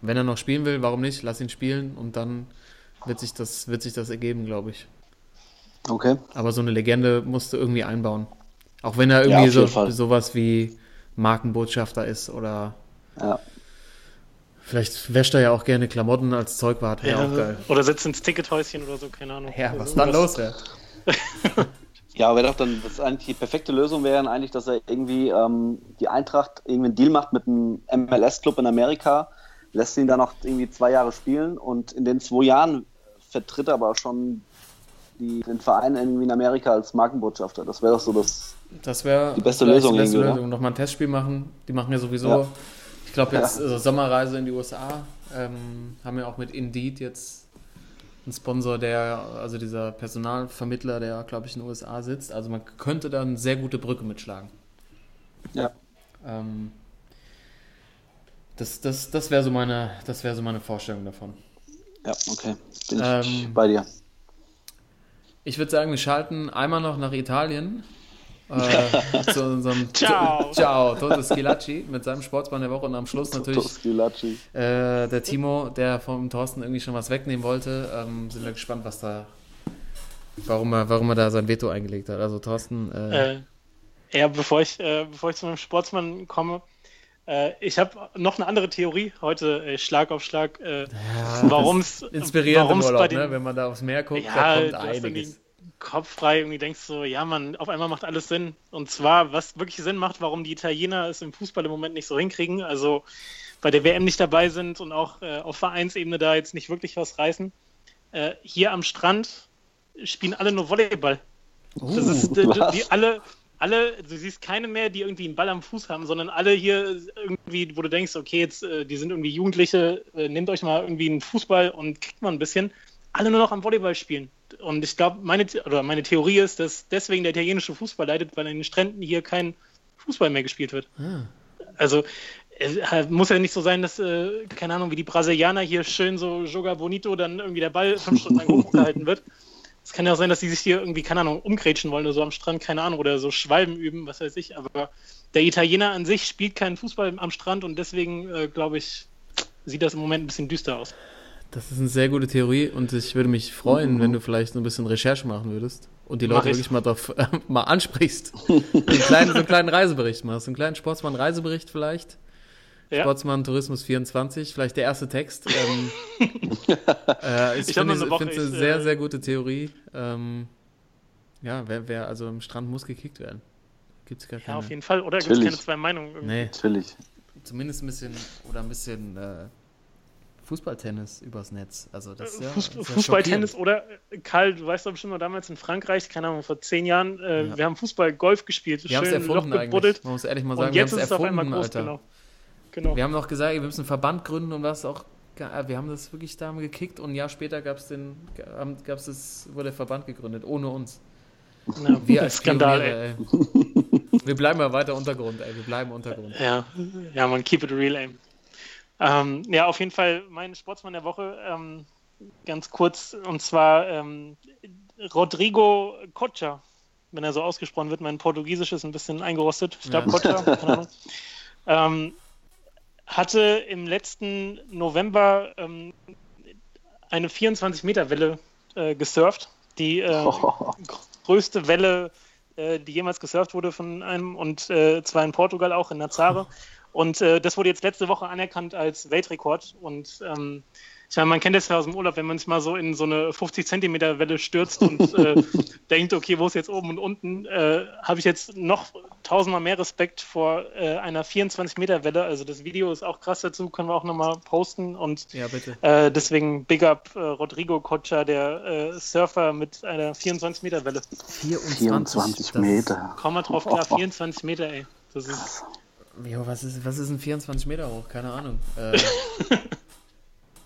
Wenn er noch spielen will, warum nicht? Lass ihn spielen und dann wird sich das, wird sich das ergeben, glaube ich. Okay. Aber so eine Legende musst du irgendwie einbauen. Auch wenn er Ja, irgendwie jeden so, sowas wie Markenbotschafter ist oder Ja. vielleicht wäscht er ja auch gerne Klamotten als Zeugwart. Wäre auch geil. Oder sitzt ins Tickethäuschen oder so, keine Ahnung. Ja, Also was dann los wäre? Ja, wäre doch dann, das ist eigentlich die perfekte Lösung wäre dann eigentlich, dass er irgendwie ähm, die Eintracht irgendwie einen Deal macht mit einem MLS-Club in Amerika, lässt ihn dann noch irgendwie zwei Jahre spielen und in den zwei Jahren vertritt er aber schon die, den Verein irgendwie in Amerika als Markenbotschafter. Das wäre doch so das. Das wäre Die beste Lösung die beste? Lösung. Nochmal ein Testspiel machen. Die machen ja sowieso. Ja. Ich glaube jetzt Ja. also Sommerreise in die USA. Ähm, haben ja auch mit Indeed jetzt einen Sponsor, der, also dieser Personalvermittler, der glaube ich in den USA sitzt. Also man könnte da eine sehr gute Brücke mitschlagen. Ja. Ähm, das das, das wäre so, meine, das wär so meine Vorstellung davon. Ja, okay. Bin Ähm, ich bei dir. Ich würde sagen, wir schalten einmal noch nach Italien. Äh, (laughs) zu unserem Ciao. Ciao, Toto Schilacci mit seinem Sportsmann der Woche und am Schluss natürlich äh, der Timo, der vom Thorsten irgendwie schon was wegnehmen wollte. Ähm, sind wir gespannt, was da, warum er, warum er da sein Veto eingelegt hat. Also Thorsten, äh, Äh, ja, bevor ich, äh, bevor ich zu meinem Sportsmann komme, ich habe noch eine andere Theorie heute, äh, Schlag auf Schlag, äh, warum es inspirierend im bei Urlaub, den, ne? wenn man da aufs Meer guckt, ja, da kommt du hast irgendwie einiges. den Kopf frei, irgendwie denkst du, ja man, auf einmal macht alles Sinn. Und zwar, was wirklich Sinn macht, warum die Italiener es im Fußball im Moment nicht so hinkriegen, also bei der WM nicht dabei sind und auch äh, auf Vereinsebene da jetzt nicht wirklich was reißen. Äh, hier am Strand spielen alle nur Volleyball. Das ist die, was? die alle, alle, du siehst keine mehr, die irgendwie einen Ball am Fuß haben, sondern alle hier irgendwie, wo du denkst, okay, jetzt, äh, die sind irgendwie Jugendliche, äh, nehmt euch mal irgendwie einen Fußball und kickt mal ein bisschen. Alle nur noch am Volleyball spielen. Und ich glaube, meine, oder meine Theorie ist, dass deswegen der italienische Fußball leidet, weil an den Stränden hier kein Fußball mehr gespielt wird. Also es äh, muss ja nicht so sein, dass, äh, keine Ahnung, wie die Brasilianer hier schön so Joga Bonito dann irgendwie der Ball fünf Stunden lang hochgehalten wird. Es kann ja auch sein, dass die sich hier irgendwie, keine Ahnung, umgrätschen wollen oder so am Strand, keine Ahnung, oder so Schwalben üben, was weiß ich. Aber der Italiener an sich spielt keinen Fußball am Strand und deswegen, äh, glaube ich, sieht das im Moment ein bisschen düster aus. Das ist eine sehr gute Theorie und ich würde mich freuen, wenn du vielleicht so ein bisschen Recherche machen würdest und die Leute ich. wirklich mal, drauf, äh, (laughs) mal ansprichst. einen kleinen, so einen kleinen Reisebericht machst, einen kleinen Sportsmann-Reisebericht vielleicht. Ja. Sportsmann Tourismus 24, vielleicht der erste Text. (laughs) Ähm, äh, ich Ich finde es eine ich, sehr, äh, sehr gute Theorie. Ähm, ja, wer, wer, also im Strand muss gekickt werden. Gibt es gar Ja, keine. auf jeden Fall. Oder gibt es keine zwei Meinungen? irgendwie? nee, Natürlich. zumindest ein bisschen, oder ein bisschen äh, Fußballtennis übers Netz. Also das ist ja, Fuß, das ist ja Fußball, schockierend. Tennis oder äh, Karl, du weißt doch bestimmt noch damals in Frankreich, keine Ahnung, vor zehn Jahren, äh, Ja. wir haben Fußball, Golf gespielt, Wir haben es erfunden eigentlich. Man muss ehrlich mal sagen, und wir jetzt haben ist es es auf einmal erfunden, groß, Alter. genau. Genau. Wir haben noch gesagt, wir müssen einen Verband gründen und was auch. ge- Wir haben das wirklich da gekickt und ein Jahr später gab's den, gab's das, wurde der Verband gegründet, ohne uns. Ja, Wir als Skandal, Pioniere, ey. ey. Wir bleiben ja weiter Untergrund, ey. Wir bleiben Untergrund. Ja, ja, man, keep it real, ey. Ähm, ja, auf jeden Fall mein Sportsmann der Woche, ähm, ganz kurz, und zwar ähm, Rodrigo Cocha, wenn er so ausgesprochen wird. Mein Portugiesisch ist ein bisschen eingerostet. Ich glaube, Ja. Cocha, keine Ahnung. (laughs) Hatte im letzten November ähm, eine 24-Meter-Welle äh, gesurft, die äh, (laughs) größte Welle, äh, die jemals gesurft wurde von einem und äh, zwar in Portugal auch in Nazare. (laughs) Und äh, das wurde jetzt letzte Woche anerkannt als Weltrekord. Und ähm, ich meine, man kennt das ja aus dem Urlaub, wenn man sich mal so in so eine 50 Zentimeter Welle stürzt und (laughs) äh, denkt, okay, wo ist jetzt oben und unten, äh, habe ich jetzt noch tausendmal mehr Respekt vor äh, einer 24-Meter-Welle. Also das Video ist auch krass dazu, können wir auch nochmal posten. Und Ja, bitte. äh, deswegen Big Up äh, Rodrigo Cocha, der äh, Surfer mit einer 24-Meter-Welle. 24, 24 das- Meter. Komm mal drauf klar, 24 Meter, ey. Das ist, Jo, was ist, was ist ein 24 Meter hoch? Keine Ahnung. Äh, (laughs)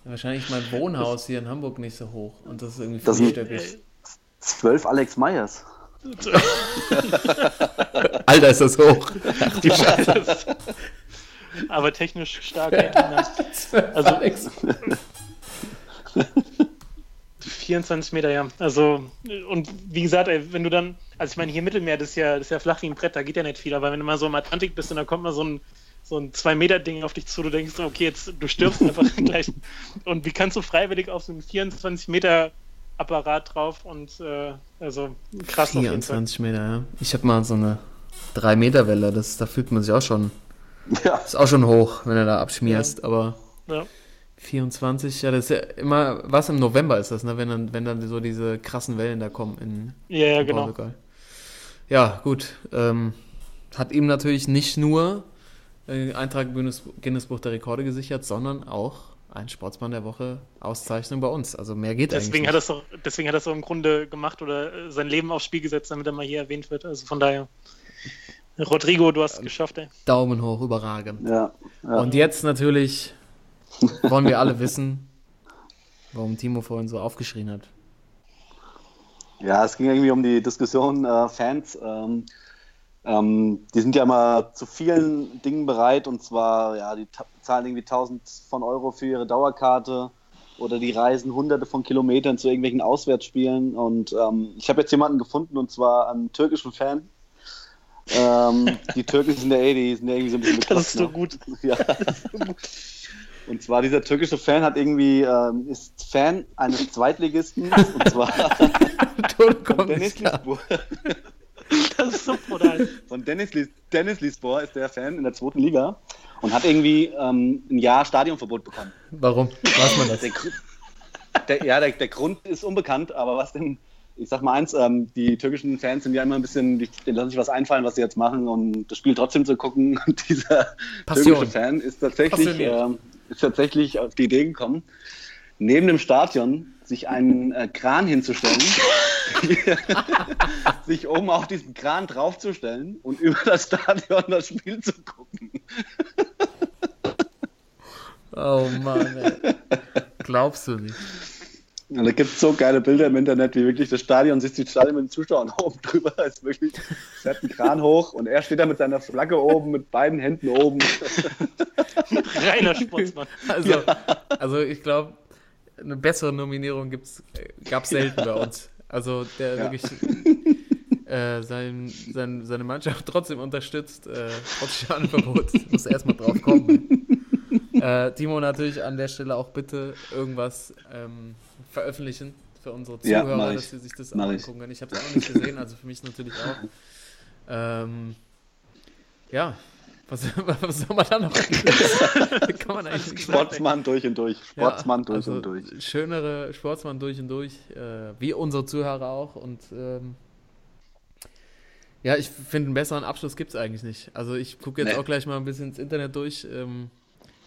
wahrscheinlich mein Wohnhaus hier in Hamburg nicht so hoch. Und das ist irgendwie Das vierstöckig. 12 Alex Myers. (laughs) Alter, ist das hoch. Ach, die Scheiße. aber technisch stark. Also- Alex. 24 Meter, ja. Also, und wie gesagt, ey, wenn du dann, also ich meine, hier Mittelmeer, das ist ja, das ist ja flach wie ein Brett, da geht ja nicht viel, aber wenn du mal so im Atlantik bist und dann kommt mal so ein, so ein 2-Meter-Ding auf dich zu, du denkst, so, okay, jetzt, du stirbst (laughs) einfach gleich. Und wie kannst du freiwillig auf so einen 24-Meter-Apparat drauf und, äh, also, krass auf jeden Fall. 24 Meter, ja. Ich habe mal so eine 3 Meter Welle, das, da fühlt man sich auch schon, Ja. ist auch schon hoch, wenn du da abschmierst, aber Ja. 24, ja, das ist ja immer, was im November ist das, ne, wenn dann, wenn dann so diese krassen Wellen da kommen in, Ja, ja, in genau. Portugal. Ja, gut, ähm, hat ihm natürlich nicht nur Eintrag Guinness, Guinness Buch der Rekorde gesichert, sondern auch ein Sportsmann der Woche Auszeichnung bei uns. Also mehr geht Deswegen eigentlich hat, das doch, deswegen hat er es doch im Grunde gemacht oder äh, sein Leben aufs Spiel gesetzt, damit er mal hier erwähnt wird. Also von daher, Rodrigo, du hast es geschafft, ey. nicht. Daumen hoch, überragend. Ja. ja. Und jetzt natürlich wollen wir alle wissen, warum Timo vorhin so aufgeschrien hat. Ja, es ging irgendwie um die Diskussion äh, Fans. Ähm, ähm, die sind ja immer zu vielen Dingen bereit und zwar, ja, die zahlen irgendwie 1000 von Euro für ihre Dauerkarte oder die reisen hunderte von Kilometern zu irgendwelchen Auswärtsspielen und ähm, ich habe jetzt jemanden gefunden und zwar einen türkischen Fan. Ähm, (laughs) die Türken sind ja eh, die sind ja irgendwie so ein bisschen Das ist so bekloppt, gut. ne? (laughs) Ja. Und zwar dieser türkische Fan hat irgendwie, ähm, ist Fan eines Zweitligisten und zwar (laughs) von. Lisboa. (laughs) Das ist so brutal. Von Dennis, Lis Dennis Lisboa ist der Fan in der zweiten Liga und hat irgendwie ähm, ein Jahr Stadionverbot bekommen. Warum? Weiß man das? Der, der, ja, der, der Grund ist unbekannt, aber was denn, ich sag mal eins, ähm, die türkischen Fans sind ja immer ein bisschen, die, denen lassen sich was einfallen, was sie jetzt machen und das Spiel trotzdem zu gucken. (laughs) Und dieser Passion. türkische Fan ist tatsächlich, ähm, ist tatsächlich auf die Idee gekommen, neben dem Stadion sich einen äh, Kran hinzustellen, (laughs) (laughs) sich oben auf diesen Kran draufzustellen und über das Stadion das Spiel zu gucken. Oh Mann, ey. Glaubst du nicht? Und da gibt es so geile Bilder im Internet, wie wirklich das Stadion sich die Stadion mit den Zuschauern (laughs) oben drüber ist. Wirklich, es hat einen Kran hoch und er steht da mit seiner Flagge oben, mit beiden Händen oben. (laughs) Reiner Sportsmann. Also, also ich glaube, eine bessere Nominierung gab es selten bei uns. Also der Ja. wirklich äh, sein, sein, seine Mannschaft trotzdem unterstützt, äh, trotz Schadenverbot, (laughs) muss erstmal drauf kommen. äh, Timo, natürlich an der Stelle auch bitte irgendwas ähm, veröffentlichen für unsere Ja, Zuhörer, ich. dass sie sich das Mach ich. angucken können. Ich habe es auch nicht gesehen, also für mich natürlich auch. Ähm, ja, was, (laughs) was soll man da noch? (laughs) Kann man eigentlich. Sportsmann durch und durch. Sportsmann Ja, durch also und durch. Schönere Sportsmann durch und durch, äh, wie unsere Zuhörer auch. Und ähm, ja, ich finde, einen besseren Abschluss gibt es eigentlich nicht. Also ich gucke jetzt Nee. auch gleich mal ein bisschen ins Internet durch, ähm,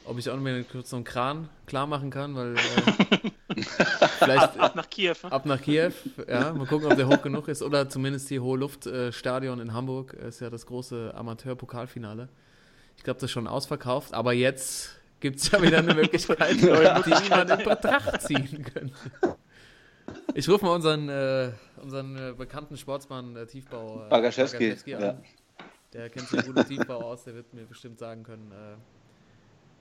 ob ich auch noch mal kurz so einen Kran klar machen kann, weil äh, (laughs) vielleicht Ab nach Kiew. Ne? ab nach Kiew, ja, mal gucken, ob der hoch genug ist. Oder zumindest die Hohe Luft äh, Stadion in Hamburg ist ja das große Amateur-Pokalfinale. Ich glaube, das ist schon ausverkauft, aber jetzt gibt es ja wieder eine (laughs) Möglichkeit, die man in Betracht ziehen könnte. Ich rufe mal unseren, äh, unseren äh, bekannten Sportsmann äh, Tiefbau äh, Bagaschewski, an. ja. Der kennt sich gut im Tiefbau aus, der wird mir bestimmt sagen können, äh,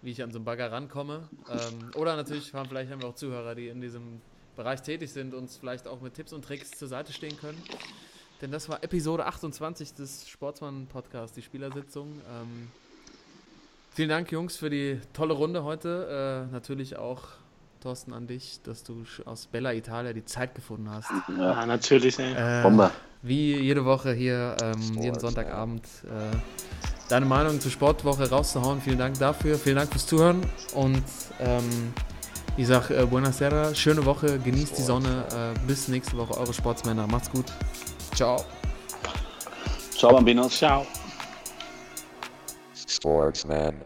wie ich an so einen Bagger rankomme. Ähm, oder natürlich haben vielleicht haben wir auch Zuhörer, die in diesem Bereich tätig sind, uns vielleicht auch mit Tipps und Tricks zur Seite stehen können. Denn das war Episode 28 des Sportsmann-Podcasts, die Spielersitzung. Ähm, vielen Dank, Jungs, für die tolle Runde heute. Äh, natürlich auch, Thorsten, an dich, dass du aus Bella Italia die Zeit gefunden hast. Ja, natürlich. Ey. Äh, Bombe. wie jede Woche hier, ähm, jeden Sonntagabend, äh, deine Meinung zur Sportwoche rauszuhauen. Vielen Dank dafür. Vielen Dank fürs Zuhören. Und ähm, ich sag äh, Buonasera, schöne Woche, genießt die Sonne. Äh, bis nächste Woche, eure Sportsmänner. Macht's gut. Ciao. Ciao, Bambinos. Ciao. sportsman